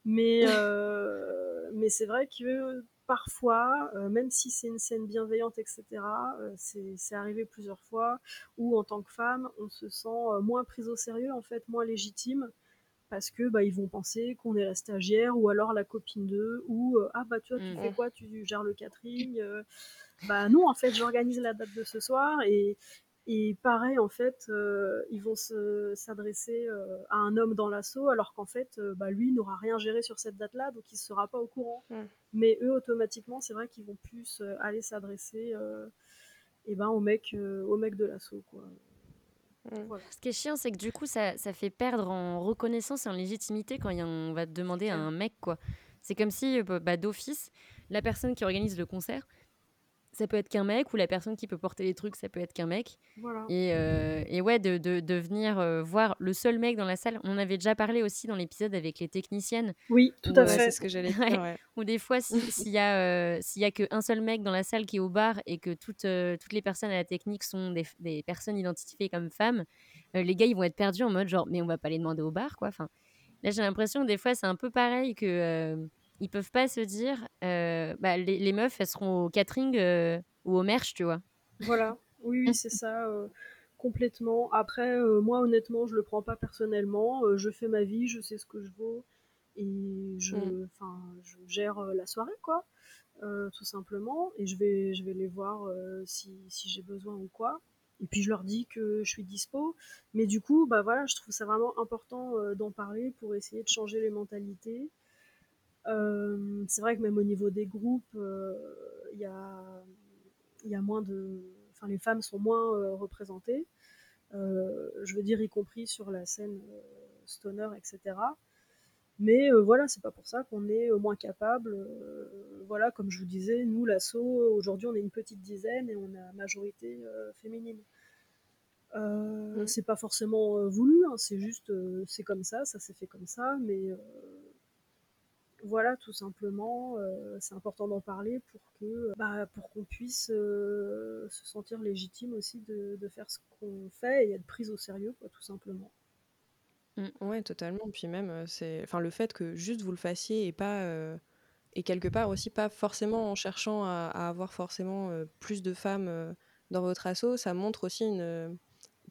[SPEAKER 3] Mais, euh, mais c'est vrai que parfois, euh, même si c'est une scène bienveillante, etc., euh, c'est c'est arrivé plusieurs fois où en tant que femme, on se sent moins prise au sérieux, en fait, moins légitime, parce que bah, ils vont penser qu'on est la stagiaire ou alors la copine d'eux, ou euh, ah bah tu vois, tu
[SPEAKER 2] Mm.
[SPEAKER 3] fais quoi, tu gères le catering, euh, bah non, en fait, j'organise la date de ce soir et, et pareil, en fait, euh, ils vont se- s'adresser à un homme dans l'assaut alors qu'en fait, bah, lui n'aura rien géré sur cette date-là, donc il ne sera pas au courant.
[SPEAKER 1] Mm.
[SPEAKER 3] Mais eux, automatiquement, c'est vrai qu'ils vont plus aller s'adresser euh, eh ben, au, mec, au mec de l'assaut. Quoi.
[SPEAKER 1] Mm.
[SPEAKER 3] Voilà.
[SPEAKER 2] Ce qui est chiant, c'est que du coup, ça, ça fait perdre en reconnaissance et en légitimité quand il y a- on va te demander à un mec, quoi. C'est comme si, euh, bah, d'office, la personne qui organise le concert, ça peut être qu'un mec, ou la personne qui peut porter les trucs, ça peut être qu'un mec.
[SPEAKER 3] Voilà.
[SPEAKER 2] Et, euh, et ouais, de, de, de venir euh, voir le seul mec dans la salle. On avait déjà parlé aussi dans l'épisode avec les techniciennes,
[SPEAKER 3] Oui, tout
[SPEAKER 2] où,
[SPEAKER 3] à
[SPEAKER 2] euh,
[SPEAKER 3] fait.
[SPEAKER 1] c'est ce que j'allais dire, ouais.
[SPEAKER 2] où des fois, si- s'il y a, euh, a qu'un seul mec dans la salle qui est au bar et que toutes, toutes les personnes à la technique sont des, des personnes identifiées comme femmes, les gars, ils vont être perdus en mode genre, mais on va pas les demander au bar, quoi. Enfin, là, j'ai l'impression que des fois, c'est un peu pareil que ils peuvent pas se dire, euh, bah, les, les meufs, elles seront au catering euh, ou au merch, tu vois.
[SPEAKER 3] Voilà, oui, oui, c'est ça, euh, complètement. Après, moi, honnêtement, je le prends pas personnellement. je fais ma vie, je sais ce que je vaux et je,
[SPEAKER 1] Mm.
[SPEAKER 3] je gère la soirée, quoi, tout simplement. Et je vais, je vais les voir si, si j'ai besoin ou quoi. Et puis je leur dis que je suis dispo. Mais du coup, bah voilà, je trouve ça vraiment important euh, d'en parler pour essayer de changer les mentalités. Euh, c'est vrai que même au niveau des groupes, euh, il y a il y a moins de. Enfin, les femmes sont moins euh, représentées. Euh, je veux dire, y compris sur la scène euh, stoner, etc. Mais euh, voilà, c'est pas pour ça qu'on est euh, moins capable. Euh, voilà, comme je vous disais, nous, l'assaut, aujourd'hui, on est une petite dizaine et on a majorité euh, féminine. Euh,
[SPEAKER 1] Mm.
[SPEAKER 3] C'est pas forcément euh, voulu, hein, c'est juste, euh, c'est comme ça, ça s'est fait comme ça, mais euh, voilà, tout simplement, euh, c'est important d'en parler pour que, bah, pour qu'on puisse euh, se sentir légitime aussi de, faire ce qu'on fait et être prise au sérieux, quoi, tout simplement.
[SPEAKER 1] Ouais, totalement. Puis même, euh, c'est, enfin, le fait que juste vous le fassiez et pas, et quelque part aussi pas forcément en cherchant à, avoir forcément plus de femmes dans votre assaut, ça montre aussi une,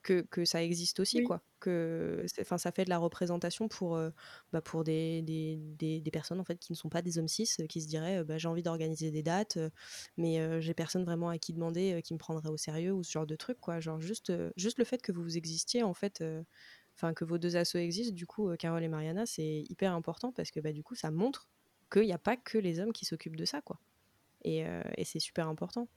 [SPEAKER 1] que, que ça existe aussi,
[SPEAKER 3] Oui.
[SPEAKER 1] quoi. Que, enfin, ça fait de la représentation pour, euh, bah, pour des, des, des, des personnes en fait qui ne sont pas des hommes cis, qui se diraient, euh, bah, j'ai envie d'organiser des dates, euh, mais euh, j'ai personne vraiment à qui demander, qui me prendrait au sérieux ou ce genre de truc, quoi. Genre juste, juste le fait que vous existiez en fait. enfin que vos deux assos existent, du coup, Carole et Mariana, c'est hyper important parce que bah, du coup, ça montre qu'il n'y a pas que les hommes qui s'occupent de ça, quoi. Et, euh, et c'est super important.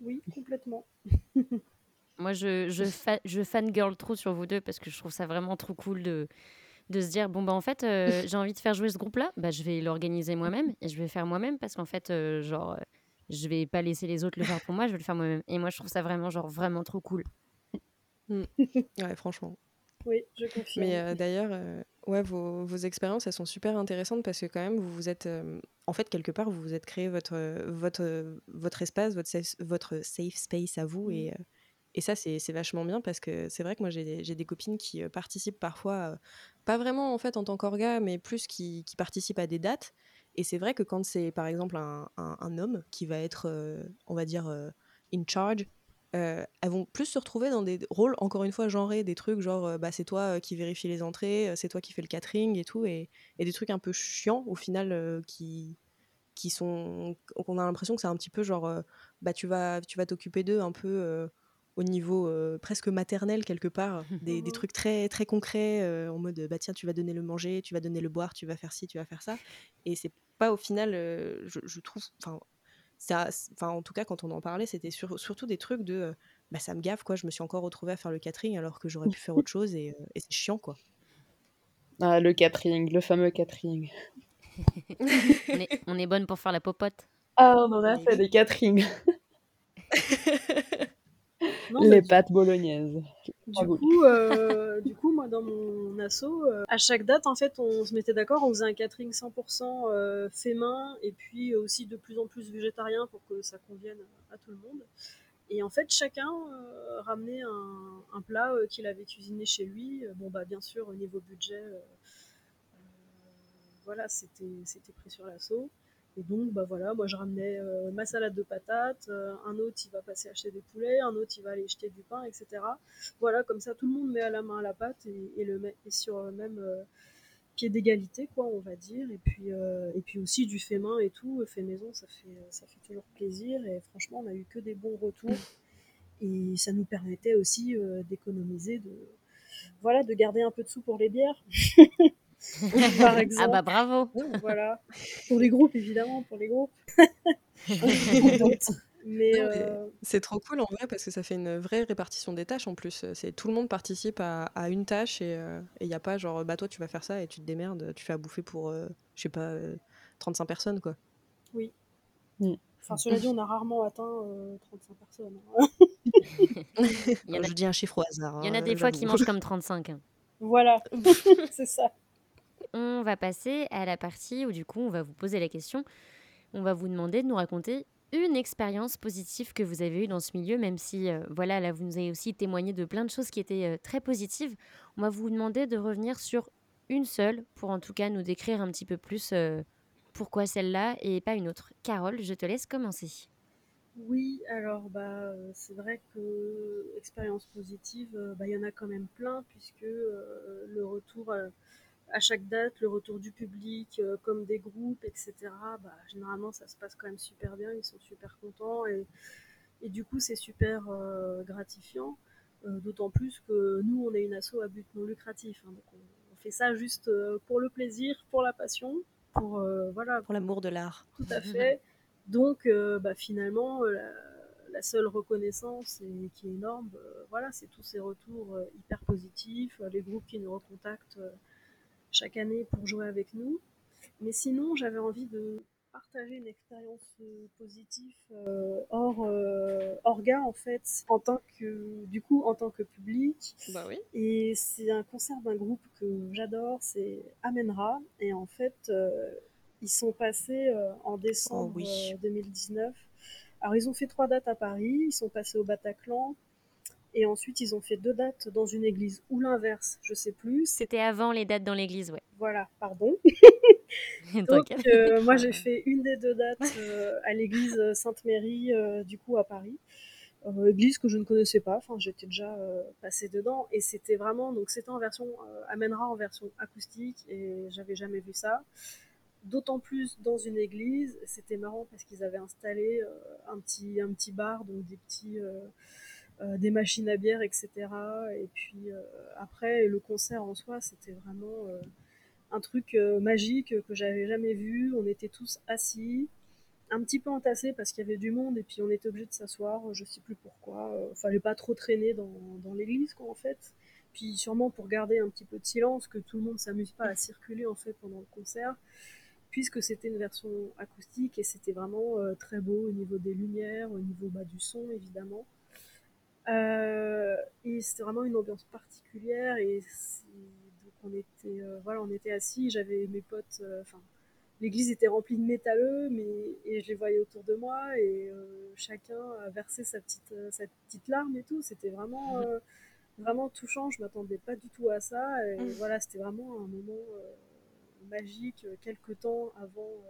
[SPEAKER 3] Oui, complètement.
[SPEAKER 2] Moi, je, je, fa- je fangirl trop sur vous deux parce que je trouve ça vraiment trop cool de, de se dire bon, bah en fait, euh, j'ai envie de faire jouer ce groupe-là, bah, je vais l'organiser moi-même et je vais le faire moi-même parce qu'en fait, euh, genre, euh, je vais pas laisser les autres le faire pour moi, je vais le faire moi-même. Et moi, je trouve ça vraiment, genre, vraiment trop cool.
[SPEAKER 1] Ouais, franchement.
[SPEAKER 3] Oui, je confirme.
[SPEAKER 1] Mais euh, d'ailleurs, euh, ouais, vos, vos expériences, elles sont super intéressantes parce que quand même, vous vous êtes, euh, en fait, quelque part, vous vous êtes créé votre, votre, votre espace, votre safe, votre safe space à vous.
[SPEAKER 3] Mm.
[SPEAKER 1] Et, euh, et ça, c'est vachement bien parce que c'est vrai que moi, j'ai des, des copines qui euh, participent parfois, euh, pas vraiment en fait en tant qu'orga, mais plus qui, qui participent à des dates. Et c'est vrai que quand c'est par exemple un, un- homme qui va être, euh, on va dire, in charge, elles vont plus se retrouver dans des rôles, encore une fois, genrés, des trucs genre, bah, c'est toi qui vérifie les entrées, c'est toi qui fais le catering et tout, et, et des trucs un peu chiants au final qui, qui sont. qu'on a l'impression que c'est un petit peu genre, bah, tu vas tu vas t'occuper d'eux un peu au niveau euh, presque maternel quelque part, des, des trucs très, très concrets, euh, en mode, bah tiens, tu vas donner le manger, tu vas donner le boire, tu vas faire ci, tu vas faire ça, et c'est pas au final, euh, je, je trouve. Enfin, ça, enfin, en tout cas, quand on en parlait, c'était sur- surtout des trucs de euh, bah, ça me gaffe, quoi. Je me suis encore retrouvée à faire le catering alors que j'aurais pu faire autre chose et, euh, et c'est chiant, quoi.
[SPEAKER 4] Ah, le catering, le fameux catering.
[SPEAKER 2] On est, on est bonne pour faire la popote.
[SPEAKER 4] Ah, on en a fait des caterings.
[SPEAKER 3] Non,
[SPEAKER 4] Les pâtes bolognaises.
[SPEAKER 3] Du coup, euh, du coup, moi, dans mon asso, euh, à chaque date, en fait, on se mettait d'accord, on faisait un catering 100% euh, fait main, et puis aussi de plus en plus végétarien pour que ça convienne à tout le monde. Et en fait, chacun ramenait un, un plat qu'il avait cuisiné chez lui. Bon, bah, bien sûr, au niveau budget, voilà, c'était pris sur l'assaut. Et donc, bah voilà, moi je ramenais euh, ma salade de patates, euh, un autre il va passer acheter des poulets, un autre il va aller jeter du pain, etc. Voilà, comme ça tout le monde met à la main la pâte et, le met sur le même euh, pied d'égalité, quoi, on va dire. Et puis, et puis aussi du fait main et tout, fait maison, ça fait, ça fait toujours plaisir. Et franchement, on a eu que des bons retours. Et ça nous permettait aussi d'économiser, de, voilà, de garder un peu de sous pour les bières.
[SPEAKER 2] par exemple. Ah bah bravo.
[SPEAKER 3] Voilà. Pour les groupes, évidemment, pour les groupes.
[SPEAKER 1] mais, euh, c'est trop cool en vrai parce que ça fait une vraie répartition des tâches en plus. C'est tout le monde participe à, une tâche et il euh, n'y a pas genre bah toi tu vas faire ça et tu te démerdes, tu fais à bouffer pour euh, je sais pas 35 personnes quoi.
[SPEAKER 3] Oui. Mm. Enfin, cela dit, on a rarement atteint 35 personnes. Hein.
[SPEAKER 1] Je dis un chiffre au hasard.
[SPEAKER 2] Il y en a hein, des fois qui mangent comme 35. Hein.
[SPEAKER 3] Voilà, c'est ça
[SPEAKER 2] on va passer à la partie où du coup on va vous poser la question. On va vous demander de nous raconter une expérience positive que vous avez eue dans ce milieu, même si euh, voilà, là vous nous avez aussi témoigné de plein de choses qui étaient euh, très positives. On va vous demander de revenir sur une seule pour en tout cas nous décrire un petit peu plus euh, pourquoi celle-là et pas une autre. Carole, je te laisse commencer.
[SPEAKER 3] Oui, alors bah c'est vrai que expérience positive, bah, il y en a quand même plein puisque le retour à chaque date, le retour du public, euh, comme des groupes, etc. Bah, généralement, ça se passe quand même super bien, ils sont super contents et, et du coup, c'est super euh, gratifiant. Euh, d'autant plus que nous, on est une asso à but non lucratif. Hein, donc on, fait ça juste pour le plaisir, pour la passion, pour voilà.
[SPEAKER 1] Pour l'amour de l'art.
[SPEAKER 3] Tout à fait. Donc, bah, finalement, la, seule reconnaissance et qui est énorme, voilà, c'est tous ces retours hyper positifs, les groupes qui nous recontactent chaque année pour jouer avec nous. Mais sinon, j'avais envie de partager une expérience euh, positive euh, hors euh, orga en fait en tant que du coup en tant que public.
[SPEAKER 1] Bah oui.
[SPEAKER 3] et c'est un concert d'un groupe que j'adore c'est Amenra. Et en fait ils sont passés en décembre 2019 alors ils ont fait trois dates à Paris. Ils sont passés au Bataclan et ensuite, ils ont fait deux dates dans une église ou l'inverse, je sais plus.
[SPEAKER 2] C'était avant les dates dans l'église, ouais.
[SPEAKER 3] Voilà, pardon. Donc, euh, moi, j'ai fait une des deux dates euh, à l'église Sainte-Mérie, euh, du coup, à Paris. église que je ne connaissais pas, enfin, j'étais déjà passée dedans. Et c'était vraiment, donc c'était en version, Amènera en version acoustique, et j'avais jamais vu ça. D'autant plus dans une église, c'était marrant parce qu'ils avaient installé un, petit, un petit bar, donc des petits des machines à bière, etc. Et puis euh, après, le concert en soi, c'était vraiment euh, un truc magique que j'avais jamais vu. On était tous assis, un petit peu entassés parce qu'il y avait du monde et puis on était obligé de s'asseoir. Je sais plus pourquoi. fallait pas trop traîner dans, dans l'église, quoi, en fait. Puis sûrement pour garder un petit peu de silence, que tout le monde s'amuse pas à circuler en fait pendant le concert puisque c'était une version acoustique et c'était vraiment très beau au niveau des lumières, au niveau bas du son évidemment. Euh, et c'était vraiment une ambiance particulière et donc on était euh, voilà on était assis j'avais mes potes euh, enfin l'église était remplie de métalleux mais et je les voyais autour de moi et chacun a versé sa petite sa petite larme et tout c'était vraiment mhm. vraiment touchant je m'attendais pas du tout à ça et mhm. voilà c'était vraiment un moment magique quelques temps avant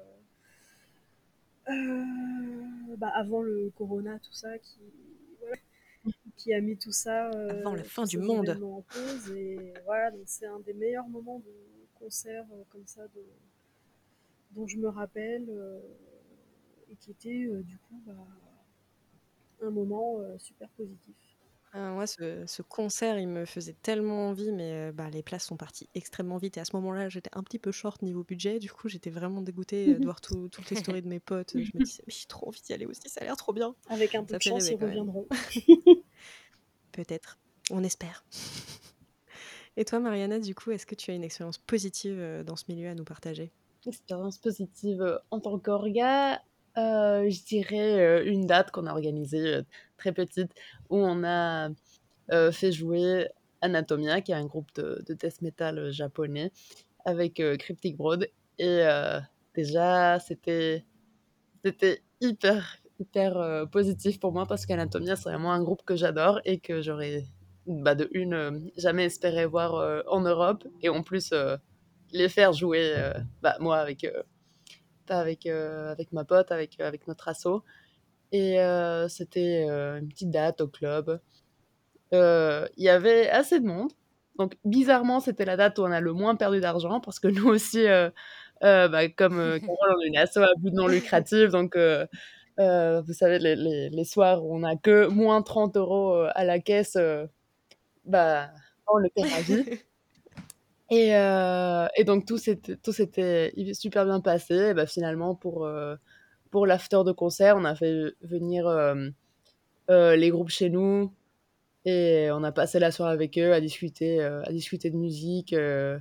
[SPEAKER 3] bah, avant le corona tout ça qui qui a mis tout ça
[SPEAKER 1] euh, avant la fin du monde
[SPEAKER 3] en pause. Et voilà, donc c'est un des meilleurs moments de concert euh, comme ça de, dont je me rappelle euh, et qui était du coup bah, un moment super positif.
[SPEAKER 1] Ah, moi, ce, concert, il me faisait tellement envie, mais bah, les places sont parties extrêmement vite. Et à ce moment-là, j'étais un petit peu short niveau budget. Du coup, j'étais vraiment dégoûtée de voir toutes les stories de mes potes. Je me disais, mais j'ai trop envie d'y aller aussi, ça a l'air trop bien.
[SPEAKER 3] Avec un peu de chance, ils reviendront.
[SPEAKER 1] Peut-être, on espère. Et toi, Mariana, du coup, est-ce que tu as une expérience positive euh, dans ce milieu à nous partager?
[SPEAKER 4] Expérience positive euh, en tant qu'orga, euh, je dirais une date qu'on a organisée très petite où on a fait jouer Anatomia, qui est un groupe de, de death metal japonais, avec Cryptic Broad. Et déjà, c'était c'était hyper, hyper positif pour moi parce qu'Anatomia, c'est vraiment un groupe que j'adore et que j'aurais, bah, de une, jamais espéré voir en Europe. Et en plus, les faire jouer, bah, moi, avec, avec, avec ma pote, avec, avec notre asso. Et c'était une petite date au club. Il y avait assez de monde. Donc, bizarrement, c'était la date où on a le moins perdu d'argent parce que nous aussi, euh, euh, bah, comme euh, on est une asso à but non lucratif, donc vous savez, les, les, soirs où on a que moins 30 euros à la caisse, bah, on le perd à vie. Et, et, donc, tout s'était super bien passé. Et bah, finalement, pour, pour l'after de concert, on a fait venir les groupes chez nous, et on a passé la soirée avec eux à discuter, euh, à discuter de musique. Euh,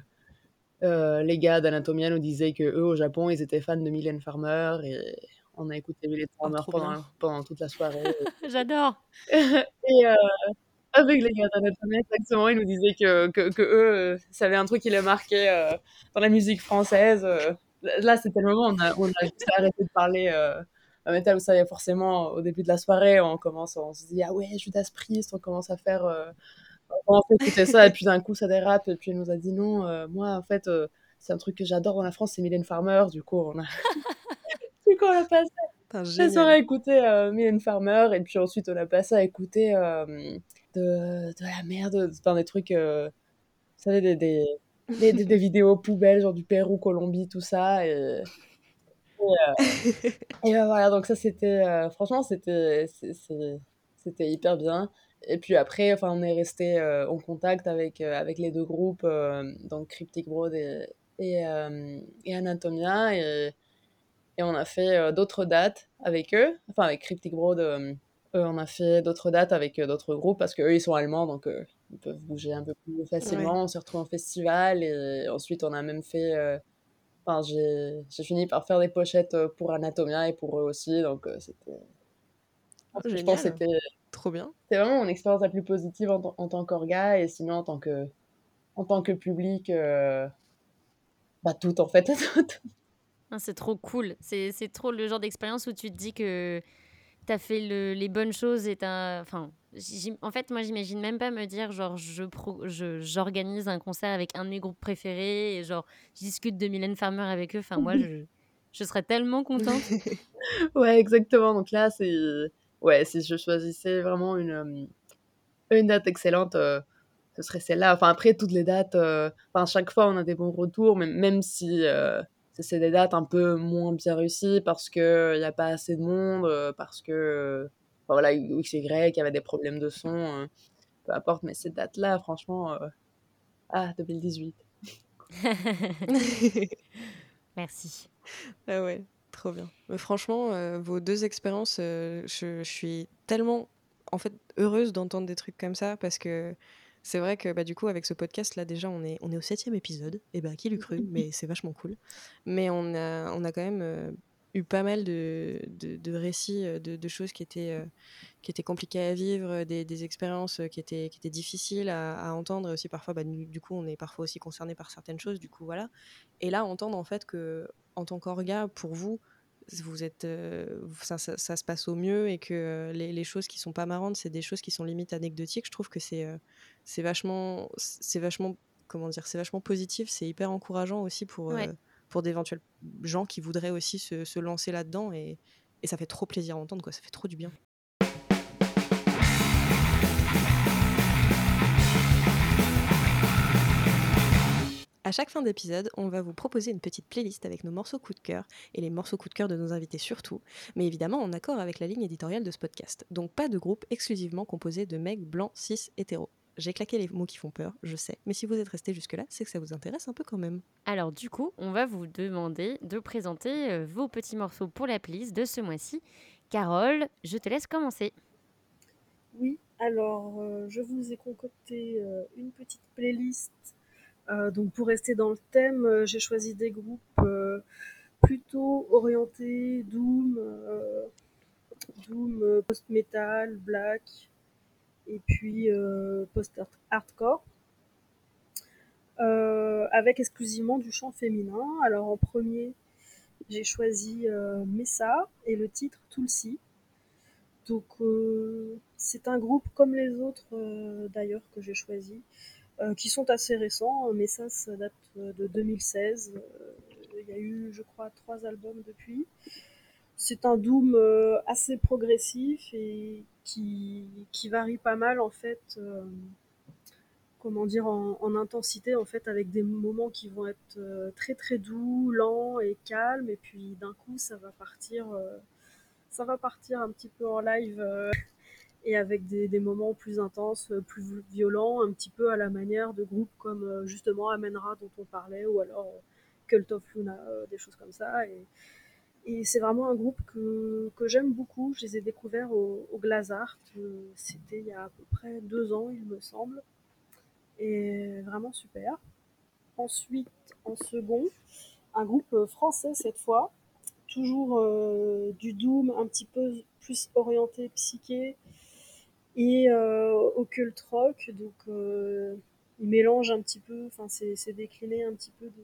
[SPEAKER 4] euh, les gars d'Anatomia nous disaient que eux au Japon, ils étaient fans de Mylène Farmer et on a écouté Mylène oh, Farmer pendant, pendant, toute la soirée.
[SPEAKER 2] J'adore.
[SPEAKER 4] et avec les gars d'Anatomia, exactement, ils nous disaient que, que, que eux, ça avait un truc qui les marquait dans la musique française. Là, c'était le moment où on a, on a arrêté de parler métal, vous savez, forcément, au début de la soirée, on commence, on se dit, ah ouais, Judas Priest, on commence à faire, euh, on commence ça, et puis d'un coup, ça dérape, et puis elle nous a dit, non, euh, moi, en fait, euh, c'est un truc que j'adore dans la France, c'est Mylène Farmer, du coup, on a, du coup, on a passé la soirée à écouter Mylène Farmer, et puis ensuite, on a passé à écouter de, de, la merde, dans des trucs, vous savez, des, des, des, des, vidéos poubelles, genre du Pérou, Colombie, tout ça, et et, ben voilà, donc ça c'était, franchement, c'était, c'était hyper bien. Et puis après, enfin, on est resté en contact avec, avec les deux groupes, donc Cryptic Broad et, et, et Anatomia. Et, et, on a fait d'autres dates avec eux, enfin avec Cryptic Broad. On a fait d'autres dates avec d'autres groupes parce qu'eux ils sont allemands donc ils peuvent bouger un peu plus facilement. On se retrouve en festival et ensuite on a même fait Enfin, j'ai fini par faire des pochettes euh, pour Anatomia et pour eux aussi, donc euh, c'était.
[SPEAKER 1] Oh, je pense que c'était. Trop bien.
[SPEAKER 4] C'est vraiment mon expérience la plus positive en, tant qu'orga et sinon en tant que, en tant que public, euh, bah tout en fait.
[SPEAKER 2] Ah, c'est trop cool. C'est trop le genre d'expérience où tu te dis que tu as fait le, les bonnes choses et t'as. Enfin, en fait, moi, j'imagine même pas me dire, genre, je j'organise un concert avec un de mes groupes préférés et genre, je discute de Mylène Farmer avec eux. Enfin, moi, je, je serais tellement contente.
[SPEAKER 4] ouais, exactement. Donc là, c'est. Ouais, si je choisissais vraiment une, euh, une date excellente, euh, ce serait celle-là. Enfin, après, toutes les dates, euh, enfin, chaque fois, on a des bons retours, même, même si c'est des dates un peu moins bien réussies parce qu'il n'y a pas assez de monde, parce que voilà, X, Y, il y avait des problèmes de son, euh, peu importe, mais ces dates-là, franchement, euh, ah, 2018.
[SPEAKER 2] Merci.
[SPEAKER 1] Ah ouais, trop bien. Mais franchement, euh, vos deux expériences, je, je, suis tellement, en fait, heureuse d'entendre des trucs comme ça parce que c'est vrai que bah, du coup, avec ce podcast, là, déjà, on est, on est au septième épisode. Et bah, qui l'eût cru Mais c'est vachement cool. Mais on a, on a quand même eu pas mal de, de, récits euh, de, choses qui étaient, euh, qui étaient compliquées à vivre, des, des expériences qui étaient, qui étaient difficiles à, entendre. Et aussi, parfois, bah, du coup, on est parfois aussi concerné par certaines choses. Du coup, voilà. Et là, entendre en fait que, en tant qu'orga, pour vous, vous êtes, euh, ça, ça, se passe au mieux et que les, les, choses qui sont pas marrantes, c'est des choses qui sont limite anecdotiques. Je trouve que c'est c'est vachement, c'est vachement, comment dire, c'est vachement positif, c'est hyper encourageant aussi pour, pour d'éventuels gens qui voudraient aussi se, lancer là-dedans. Et, ça fait trop plaisir à entendre, quoi. ça fait trop du bien. À chaque fin d'épisode, on va vous proposer une petite playlist avec nos morceaux coup de cœur et les morceaux coup de cœur de nos invités surtout, mais évidemment en accord avec la ligne éditoriale de ce podcast. Donc pas de groupe exclusivement composé de mecs blancs, cis, hétéros. J'ai claqué les mots qui font peur, je sais. Mais si vous êtes resté jusque-là, c'est que ça vous intéresse un peu quand même.
[SPEAKER 2] Alors du coup, on va vous demander de présenter euh, vos petits morceaux pour la playlist de ce mois-ci. Carole, je te laisse commencer.
[SPEAKER 3] Oui, alors euh, je vous ai concocté euh, une petite playlist. Donc pour rester dans le thème, j'ai choisi des groupes plutôt orientés Doom, Doom, post-metal, black, et puis post-hardcore. avec exclusivement du chant féminin. Alors en premier, j'ai choisi Messa et le titre Tulsi. Donc c'est un groupe comme les autres d'ailleurs que j'ai choisi, qui sont assez récents. Messa ça date de 2016. Il y a eu, je crois, trois albums depuis. C'est un doom assez progressif et qui, varie pas mal en fait comment dire, en, intensité, en fait, avec des moments qui vont être euh, très très doux, lents et calmes, et puis d'un coup, ça va partir, euh, ça va partir un petit peu en live, euh, et avec des, moments plus intenses, plus violents, un petit peu à la manière de groupes comme justement Amenra dont on parlait, ou alors Cult of Luna, des choses comme ça. Et, c'est vraiment un groupe que, j'aime beaucoup. Je les ai découverts au, Glazart. C'était il y a à peu près deux ans, il me semble et vraiment super. Ensuite, en second, un groupe français cette fois, toujours euh, du doom un petit peu plus orienté psyché et euh, occult rock, donc euh, il mélange un petit peu, enfin c'est décliné un petit peu de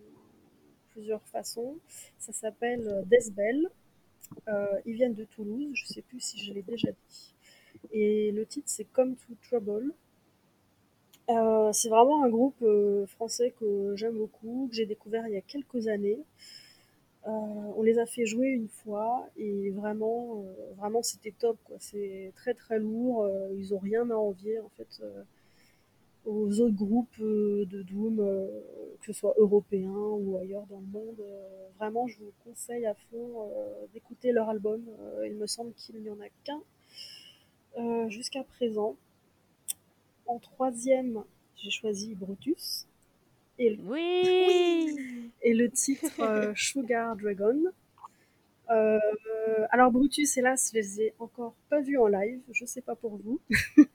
[SPEAKER 3] plusieurs façons. Ça s'appelle Deathbell. ils viennent de Toulouse, je sais plus si je l'ai déjà dit. Et le titre c'est Come to Trouble. Euh, c'est vraiment un groupe euh, français que j'aime beaucoup, que j'ai découvert il y a quelques années. Euh, on les a fait jouer une fois et vraiment, vraiment c'était top. C'est très très lourd. ils ont rien à envier en fait aux autres groupes de Doom, que ce soit européens ou ailleurs dans le monde. vraiment, je vous conseille à fond d'écouter leur album. il me semble qu'il n'y en a qu'un jusqu'à présent. En troisième, j'ai choisi Brutus.
[SPEAKER 2] Et le, oui
[SPEAKER 3] Et le titre euh, Sugar Dragon. Euh, alors Brutus, hélas, je les ai encore pas vus en live. Je sais pas pour vous.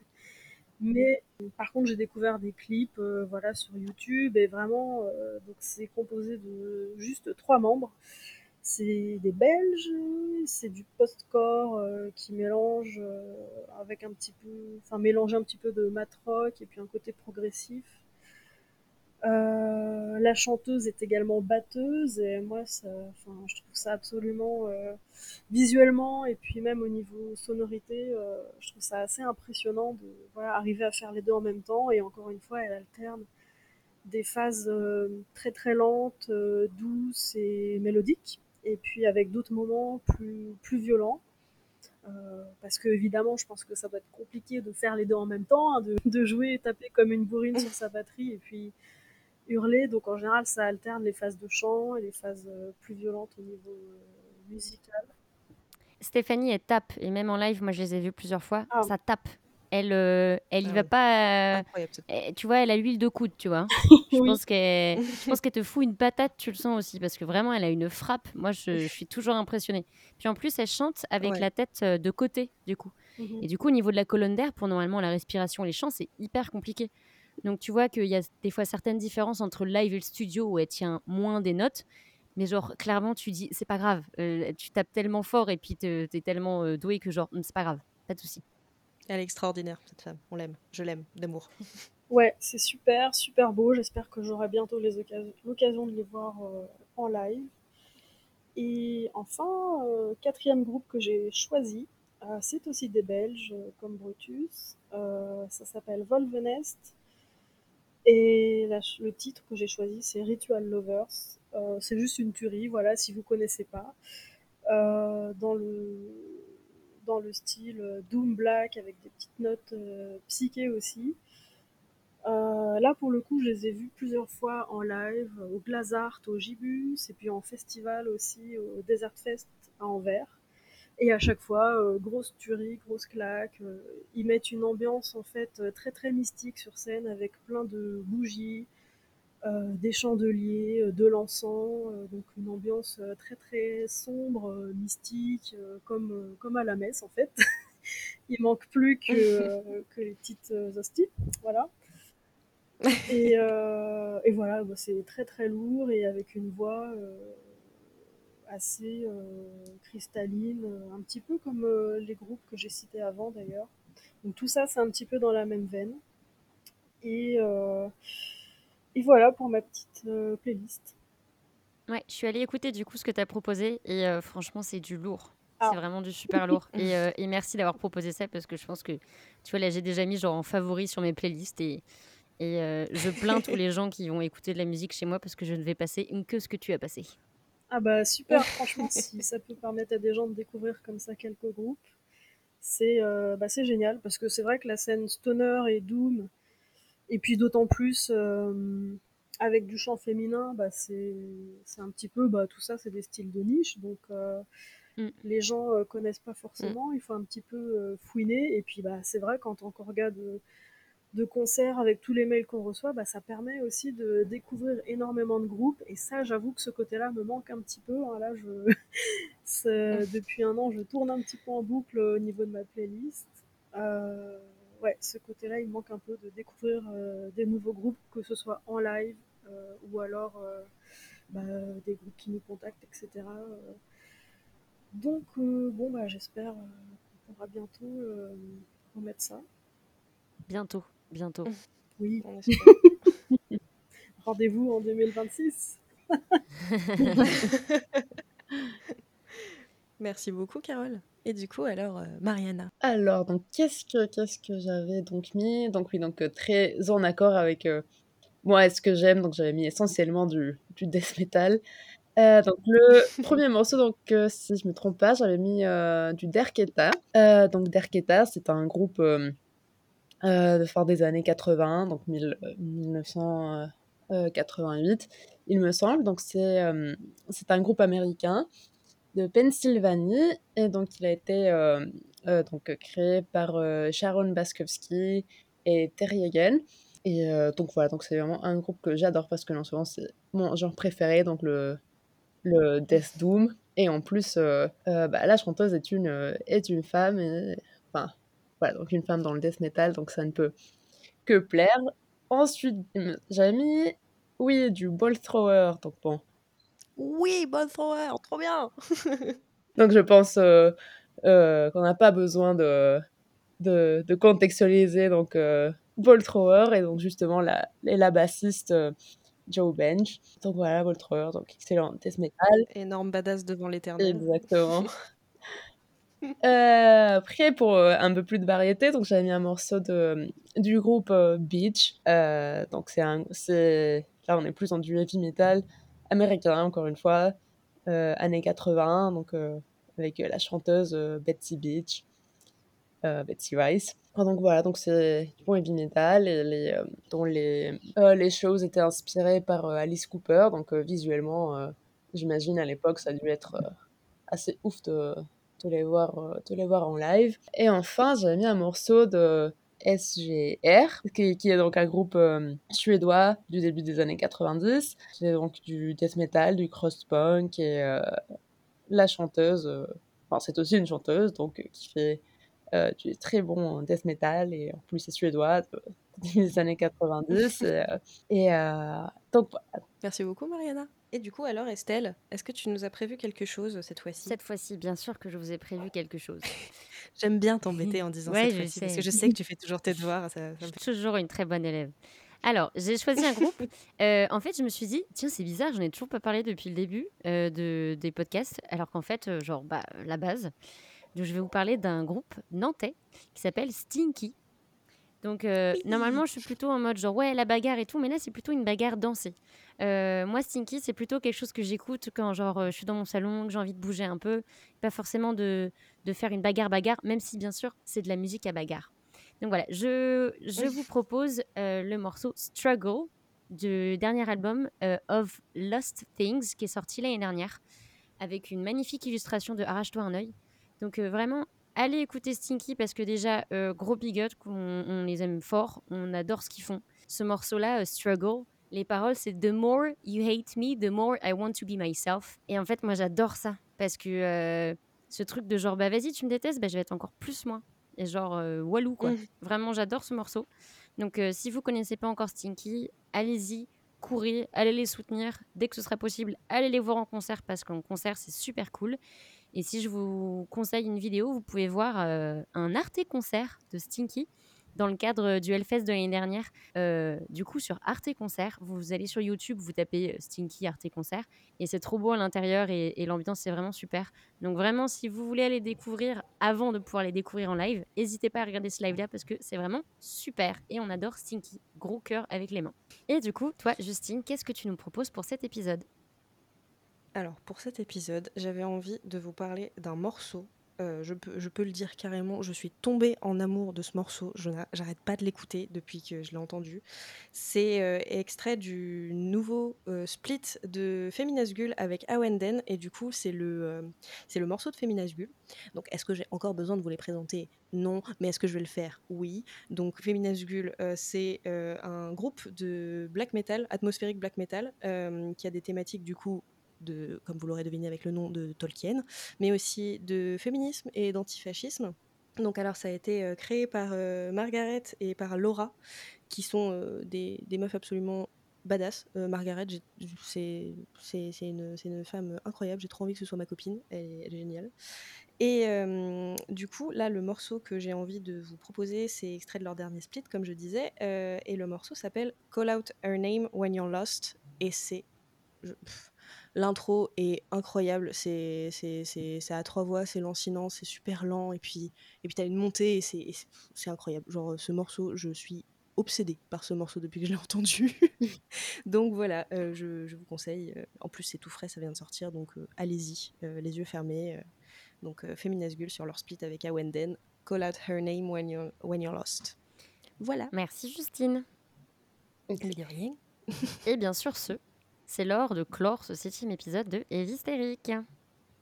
[SPEAKER 3] Mais par contre, j'ai découvert des clips euh, voilà, sur YouTube et vraiment, donc c'est composé de juste trois membres. C'est des Belges, c'est du post-core qui mélange avec un petit peu, enfin mélange un petit peu de mat rock et puis un côté progressif. Euh, la chanteuse est également batteuse et moi, ça, je trouve ça absolument visuellement et puis même au niveau sonorité, je trouve ça assez impressionnant de voilà, arriver à faire les deux en même temps et encore une fois, elle alterne des phases très très lentes, douces et mélodiques et puis avec d'autres moments plus, plus violents. Euh, parce que évidemment, je pense que ça doit être compliqué de faire les deux en même temps, hein, de, jouer et taper comme une bourrine sur sa batterie et puis hurler. Donc en général, ça alterne les phases de chant et les phases euh, plus violentes au niveau euh, musical.
[SPEAKER 2] Stéphanie, elle tape, et même en live, moi je les ai vues plusieurs fois, ah. ça tape elle, euh, elle y ah va pas. Euh, tu vois, elle a l'huile de coude, tu vois. je, pense qu'elle, je pense qu'elle te fout une patate, tu le sens aussi, parce que vraiment, elle a une frappe. Moi, je, suis toujours impressionnée. Puis en plus, elle chante avec la tête de côté, du coup. Mhm. Et du coup, au niveau de la colonne d'air, pour normalement la respiration, les chants, c'est hyper compliqué. Donc tu vois qu'il y a des fois certaines différences entre le live et le studio où elle tient moins des notes. Mais genre, clairement, tu dis, c'est pas grave. tu tapes tellement fort et puis t'es tellement doué que genre, c'est pas grave, pas de souci.
[SPEAKER 1] Elle est extraordinaire, cette femme. On l'aime. Je l'aime, d'amour.
[SPEAKER 3] Ouais, c'est super, super beau. J'espère que j'aurai bientôt l'occasion de les voir euh, en live. Et enfin, euh, quatrième groupe que j'ai choisi, euh, c'est aussi des Belges, comme Brutus. ça s'appelle Volvenest. Et le titre que j'ai choisi, c'est Ritual Lovers. c'est juste une tuerie, voilà, si vous connaissez pas. dans le dans le style euh, Doom Black avec des petites notes euh, psychées aussi. Euh, là, pour le coup, je les ai vus plusieurs fois en live, au Glazart, au Gibus, et puis en festival aussi, au Desert Fest à Anvers. Et à chaque fois, grosse tuerie, grosse claque. ils mettent une ambiance en fait très très mystique sur scène avec plein de bougies, euh, des chandeliers, euh, de l'encens, euh, donc une ambiance très très sombre, mystique, comme, comme à la messe en fait. Il manque plus que, que les petites hosties, voilà. Et, et voilà, bah, c'est très très lourd et avec une voix assez cristalline, un petit peu comme les groupes que j'ai cités avant d'ailleurs. Donc tout ça, c'est un petit peu dans la même veine. Et, euh, et voilà pour ma petite euh, playlist.
[SPEAKER 2] Ouais, je suis allée écouter du coup ce que tu as proposé et euh, franchement, c'est du lourd.
[SPEAKER 3] Ah.
[SPEAKER 2] C'est vraiment du super lourd. Et, euh, et merci d'avoir proposé ça parce que je pense que, tu vois, là, j'ai déjà mis genre en favori sur mes playlists et, et euh, je plains tous les gens qui vont écouter de la musique chez moi parce que je ne vais passer que ce que tu as passé.
[SPEAKER 3] Ah bah super, franchement, si ça peut permettre à des gens de découvrir comme ça quelques groupes, c'est euh, bah, c'est génial. Parce que c'est vrai que la scène stoner et doom, et puis d'autant plus euh, avec du chant féminin, bah, c'est un petit peu, bah, tout ça c'est des styles de niche, donc euh,
[SPEAKER 2] Mm.
[SPEAKER 3] les gens connaissent pas forcément, il faut un petit peu fouiner, et puis bah, c'est vrai quand on regarde de, de concerts avec tous les mails qu'on reçoit, bah, ça permet aussi de découvrir énormément de groupes, et ça j'avoue que ce côté-là me manque un petit peu, hein. là je... depuis un an je tourne un petit peu en boucle au niveau de ma playlist. Euh, ouais, ce côté-là, il me manque un peu de découvrir euh, des nouveaux groupes, que ce soit en live euh, ou alors bah, des groupes qui nous contactent, etc. Donc, bon, bah, j'espère qu'on pourra bientôt remettre ça.
[SPEAKER 2] Bientôt, bientôt.
[SPEAKER 3] Oui, rendez-vous en 2026.
[SPEAKER 1] Merci beaucoup, Carole. Et du coup, alors, euh, Mariana.
[SPEAKER 4] Alors, donc, qu'est-ce que, qu'est-ce que j'avais donc mis? Donc, oui, donc, euh, très en accord avec euh, moi et ce que j'aime. Donc, j'avais mis essentiellement du, du death metal. Euh, donc, le premier morceau, donc, euh, si je me trompe pas, j'avais mis euh, du Derketa. Euh, donc, Derketa, c'est un groupe de fin des années 80, donc mille- euh, 1988, il me semble. Donc, c'est euh, un groupe américain de Pennsylvanie et donc il a été euh, euh, donc créé par euh, Sharon Baskowski et Terry Egan et euh, donc voilà donc c'est vraiment un groupe que j'adore parce que non seulement c'est mon genre préféré donc le le Death Doom et en plus euh, euh, bah, la chanteuse est une euh, est une femme et enfin voilà donc une femme dans le death metal donc ça ne peut que plaire ensuite j'avais mis oui du ball thrower donc bon
[SPEAKER 1] Oui, bonne thrower, trop bien.
[SPEAKER 4] Donc je pense euh, euh, qu'on n'a pas besoin de, de, de contextualiser donc euh, Ball Thrower et donc justement la, et la bassiste euh, Joe Bench. Donc voilà, Ball Thrower, donc excellent death metal.
[SPEAKER 1] Énorme badass devant l'éternel.
[SPEAKER 4] Exactement. Euh, après, pour euh, un peu plus de variété, donc j'avais mis un morceau de, du groupe euh, Beach. Euh, donc c'est un, c'est là on est plus dans du heavy metal américain encore une fois, euh, années 80, donc euh, avec euh, la chanteuse euh, Betsy Beach, euh, Betsy Rice. Ah, donc voilà, donc c'est du bon heavy metal et les, euh, dont les, euh, les shows étaient inspirés par euh, Alice Cooper, donc euh, visuellement, euh, j'imagine à l'époque ça a dû être euh, assez ouf de, de les voir, euh, de les voir en live. Et enfin, j'avais mis un morceau de SGR, qui, qui est donc un groupe euh, suédois du début des années 90. C'est donc du death metal, du cross-punk et euh, la chanteuse, enfin c'est aussi une chanteuse donc qui fait du très bon death metal et en plus c'est suédois des années 90. et euh, et, euh, donc voilà.
[SPEAKER 1] Merci beaucoup, Mariana. Et du coup, alors, Estelle, est-ce que tu nous as prévu quelque chose cette fois-ci?
[SPEAKER 2] Cette fois-ci, bien sûr que je vous ai prévu quelque chose.
[SPEAKER 1] J'aime bien t'embêter en disant
[SPEAKER 2] Ouais,
[SPEAKER 1] cette
[SPEAKER 2] je
[SPEAKER 1] fois-ci, parce
[SPEAKER 2] sais.
[SPEAKER 1] que je sais que tu fais toujours tes devoirs. Ça, ça me
[SPEAKER 2] Je suis toujours une très bonne élève. Alors, j'ai choisi un groupe. Euh, en fait, je me suis dit, tiens, c'est bizarre, j'en ai toujours pas parlé depuis le début euh, de, des podcasts, alors qu'en fait, euh, genre, bah, la base. Donc, je vais vous parler d'un groupe nantais qui s'appelle Stinky. Donc, euh, normalement, je suis plutôt en mode genre, ouais, la bagarre et tout, mais là, c'est plutôt une bagarre dansée. Euh, moi, Stinky, c'est plutôt quelque chose que j'écoute quand, genre, euh, je suis dans mon salon, que j'ai envie de bouger un peu, pas forcément de, de faire une bagarre-bagarre, même si, bien sûr, c'est de la musique à bagarre. Donc voilà, je, je vous propose euh, le morceau Struggle du dernier album of Lost Things qui est sorti l'année dernière avec une magnifique illustration de Arrache-toi un œil. Donc vraiment, allez écouter Stinky parce que déjà, euh, gros big up, on, on les aime fort, on adore ce qu'ils font. Ce morceau-là, euh, Struggle, les paroles c'est The more you hate me, the more I want to be myself. Et en fait, moi j'adore ça parce que euh, ce truc de genre, bah vas-y, tu me détestes, bah je vais être encore plus moi. Et genre, walou quoi.
[SPEAKER 1] Mhm.
[SPEAKER 2] Vraiment, j'adore ce morceau. Donc, si vous connaissez pas encore Stinky, allez-y, courez, allez les soutenir. Dès que ce sera possible, allez les voir en concert parce qu'en concert, c'est super cool. Et si je vous conseille une vidéo, vous pouvez voir un Arte concert de Stinky dans le cadre du Hellfest de l'année dernière. Euh, du coup, sur Arte Concert, vous allez sur YouTube, vous tapez euh, Stinky Arte Concert, et c'est trop beau à l'intérieur et, l'ambiance c'est vraiment super. Donc vraiment, si vous voulez aller découvrir avant de pouvoir les découvrir en live, n'hésitez pas à regarder ce live-là parce que c'est vraiment super et on adore Stinky, gros cœur avec les mains. Et du coup, toi, Justine, qu'est-ce que tu nous proposes pour cet épisode?
[SPEAKER 1] Alors pour cet épisode, j'avais envie de vous parler d'un morceau euh, je, peux, le dire carrément, je suis tombée en amour de ce morceau. Je n'arrête pas de l'écouter depuis que je l'ai entendu. C'est euh, extrait du nouveau euh, split de Feminasgul avec Awenden et du coup c'est le, le morceau de Feminasgul. Donc est-ce que j'ai encore besoin de vous les présenter? Non, mais est-ce que je vais le faire? Oui. Donc Feminasgul, c'est un groupe de black metal, atmosphérique black metal, qui a des thématiques du coup comme vous l'aurez deviné avec le nom de Tolkien, mais aussi de féminisme et d'antifascisme. Donc alors ça a été euh, créé par euh, Margaret et par Laura, qui sont euh, des, meufs absolument badass. Margaret, c'est une, femme incroyable, j'ai trop envie que ce soit ma copine, elle est géniale. Et du coup, là, le morceau que j'ai envie de vous proposer, c'est extrait de leur dernier split, comme je disais, et le morceau s'appelle Call Out Her Name When You're Lost, et c'est... L'intro est incroyable, c'est à trois voix, c'est lancinant, c'est super lent, et puis, et puis t'as une montée, et c'est incroyable. Genre, ce morceau, je suis obsédée par ce morceau depuis que je l'ai entendu. donc voilà, euh, je, vous conseille. Euh, en plus, c'est tout frais, ça vient de sortir, donc euh, allez-y, les yeux fermés. donc Feminasgul sur leur split avec Awenden. Call out her name when you're, when you're lost. Voilà.
[SPEAKER 2] Merci Justine.
[SPEAKER 1] De rien.
[SPEAKER 2] Et bien sûr, ce, c'est l'heure de clore ce septième épisode de Évistérique.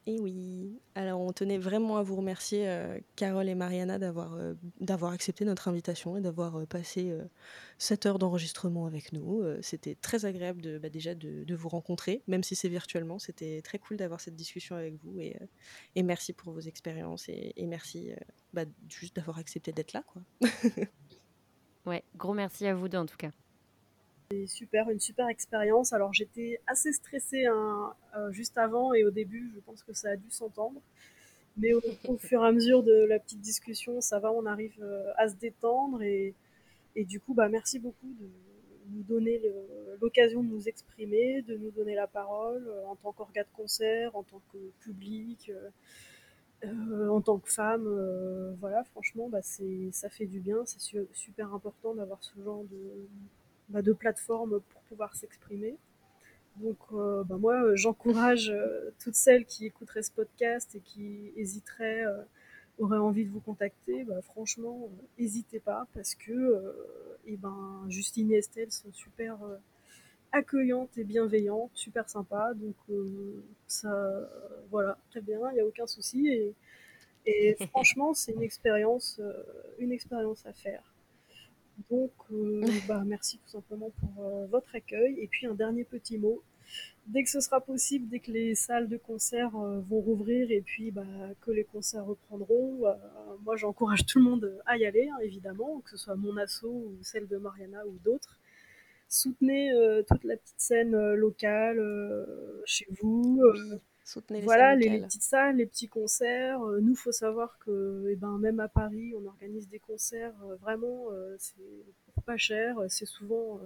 [SPEAKER 1] Et oui, alors on tenait vraiment à vous remercier, euh, Carole et Mariana, d'avoir euh, d'avoir accepté notre invitation et d'avoir euh, passé cette heure d'enregistrement avec nous. C'était très agréable de, bah, déjà de, vous rencontrer, même si c'est virtuellement. C'était très cool d'avoir cette discussion avec vous et, et merci pour vos expériences et, et merci bah, juste d'avoir accepté d'être là. Quoi.
[SPEAKER 2] ouais, gros merci à vous deux en tout cas
[SPEAKER 3] super, une super expérience. Alors j'étais assez stressée hein, euh, juste avant et au début, je pense que ça a dû s'entendre. Mais au, fur et à mesure de la petite discussion, ça va, on arrive euh, à se détendre et, et, du coup, bah, merci beaucoup de nous donner l'occasion de nous exprimer, de nous donner la parole euh, en tant qu'orga de concert, en tant que public. en tant que femme, voilà, franchement, bah, ça fait du bien. C'est super important d'avoir ce genre de, bah, de plateformes pour pouvoir s'exprimer. Donc euh, bah, moi, euh, j'encourage euh, toutes celles qui écouteraient ce podcast et qui hésiteraient, auraient envie de vous contacter, bah, franchement, n'hésitez pas parce que et eh ben, Justine et Estelle sont super accueillantes et bienveillantes, super sympas. Donc ça, voilà, très bien, il n'y a aucun souci. Et, et franchement, c'est une expérience, une expérience à faire. Donc, euh, bah, merci tout simplement pour euh, votre accueil. Et puis, un dernier petit mot. Dès que ce sera possible, dès que les salles de concert euh, vont rouvrir et puis bah, que les concerts reprendront, moi j'encourage tout le monde à y aller, hein, évidemment, que ce soit mon asso ou celle de Mariana ou d'autres. Soutenez toute la petite scène locale chez vous.
[SPEAKER 1] Soutenez les
[SPEAKER 3] voilà, les, petites salles, les petits concerts. Euh, nous, faut savoir que eh ben, même à Paris, on organise des concerts euh, vraiment, euh, c'est pas cher, c'est souvent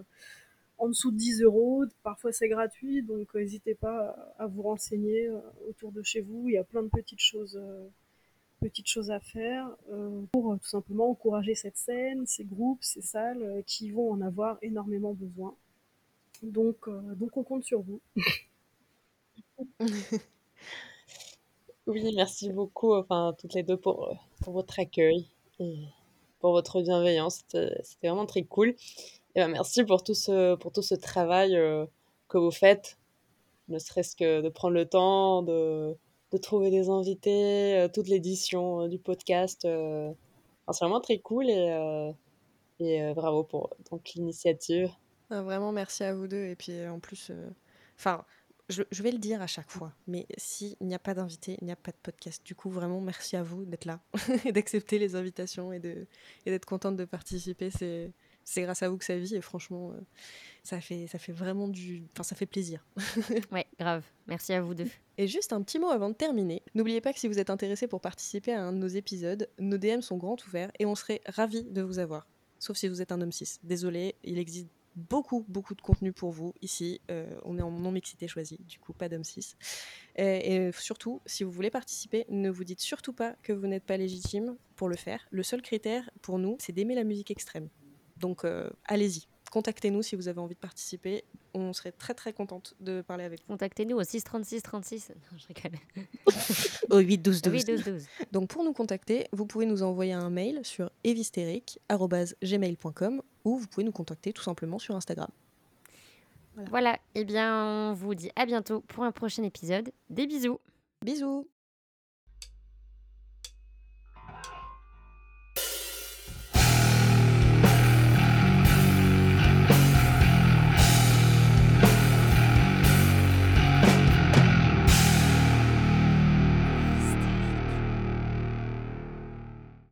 [SPEAKER 3] en dessous de 10 euros, parfois c'est gratuit, donc n'hésitez pas à, vous renseigner autour de chez vous. Il y a plein de petites choses, petites choses à faire pour tout simplement encourager cette scène, ces groupes, ces salles qui vont en avoir énormément besoin. Donc, donc on compte sur vous.
[SPEAKER 4] Oui, merci beaucoup, enfin, toutes les deux pour, pour votre accueil et pour votre bienveillance. C'était vraiment très cool. Et ben, merci pour tout ce, pour tout ce travail euh, que vous faites, ne serait-ce que de prendre le temps de, de trouver des invités, euh, toute l'édition euh, du podcast. c'est vraiment très cool et, et bravo pour l'initiative.
[SPEAKER 1] Ah, vraiment, merci à vous deux. Et puis en plus, enfin je, vais le dire à chaque fois, mais s'il n'y a pas d'invité, il n'y a pas de podcast. Du coup, vraiment, merci à vous d'être là et d'accepter les invitations et d'être contente de participer. C'est c'est grâce à vous que ça vit et franchement, euh, ça, fait, ça fait vraiment du. Enfin, ça fait plaisir.
[SPEAKER 2] ouais, grave. Merci à vous deux.
[SPEAKER 1] Et juste un petit mot avant de terminer. N'oubliez pas que si vous êtes intéressé pour participer à un de nos épisodes, nos DM sont grands ouverts et on serait ravis de vous avoir. Sauf si vous êtes un homme cis. Désolé, il existe beaucoup, beaucoup de contenu pour vous ici. Euh, on est en non-mixité choisie, du coup, pas d'homme cis. Et, et, surtout, si vous voulez participer, ne vous dites surtout pas que vous n'êtes pas légitime pour le faire. Le seul critère pour nous, c'est d'aimer la musique extrême. Donc, euh, allez-y contactez-nous si vous avez envie de participer. On serait très très contente de parler avec vous.
[SPEAKER 2] Contactez-nous au 636 36. Non, je rigole.
[SPEAKER 1] au 8 12 12.
[SPEAKER 2] 8 12 12.
[SPEAKER 1] Donc pour nous contacter, vous pouvez nous envoyer un mail sur evistérique@gmail.com ou vous pouvez nous contacter tout simplement sur Instagram.
[SPEAKER 2] Voilà. voilà. Eh bien, on vous dit à bientôt pour un prochain épisode. Des bisous.
[SPEAKER 1] Bisous.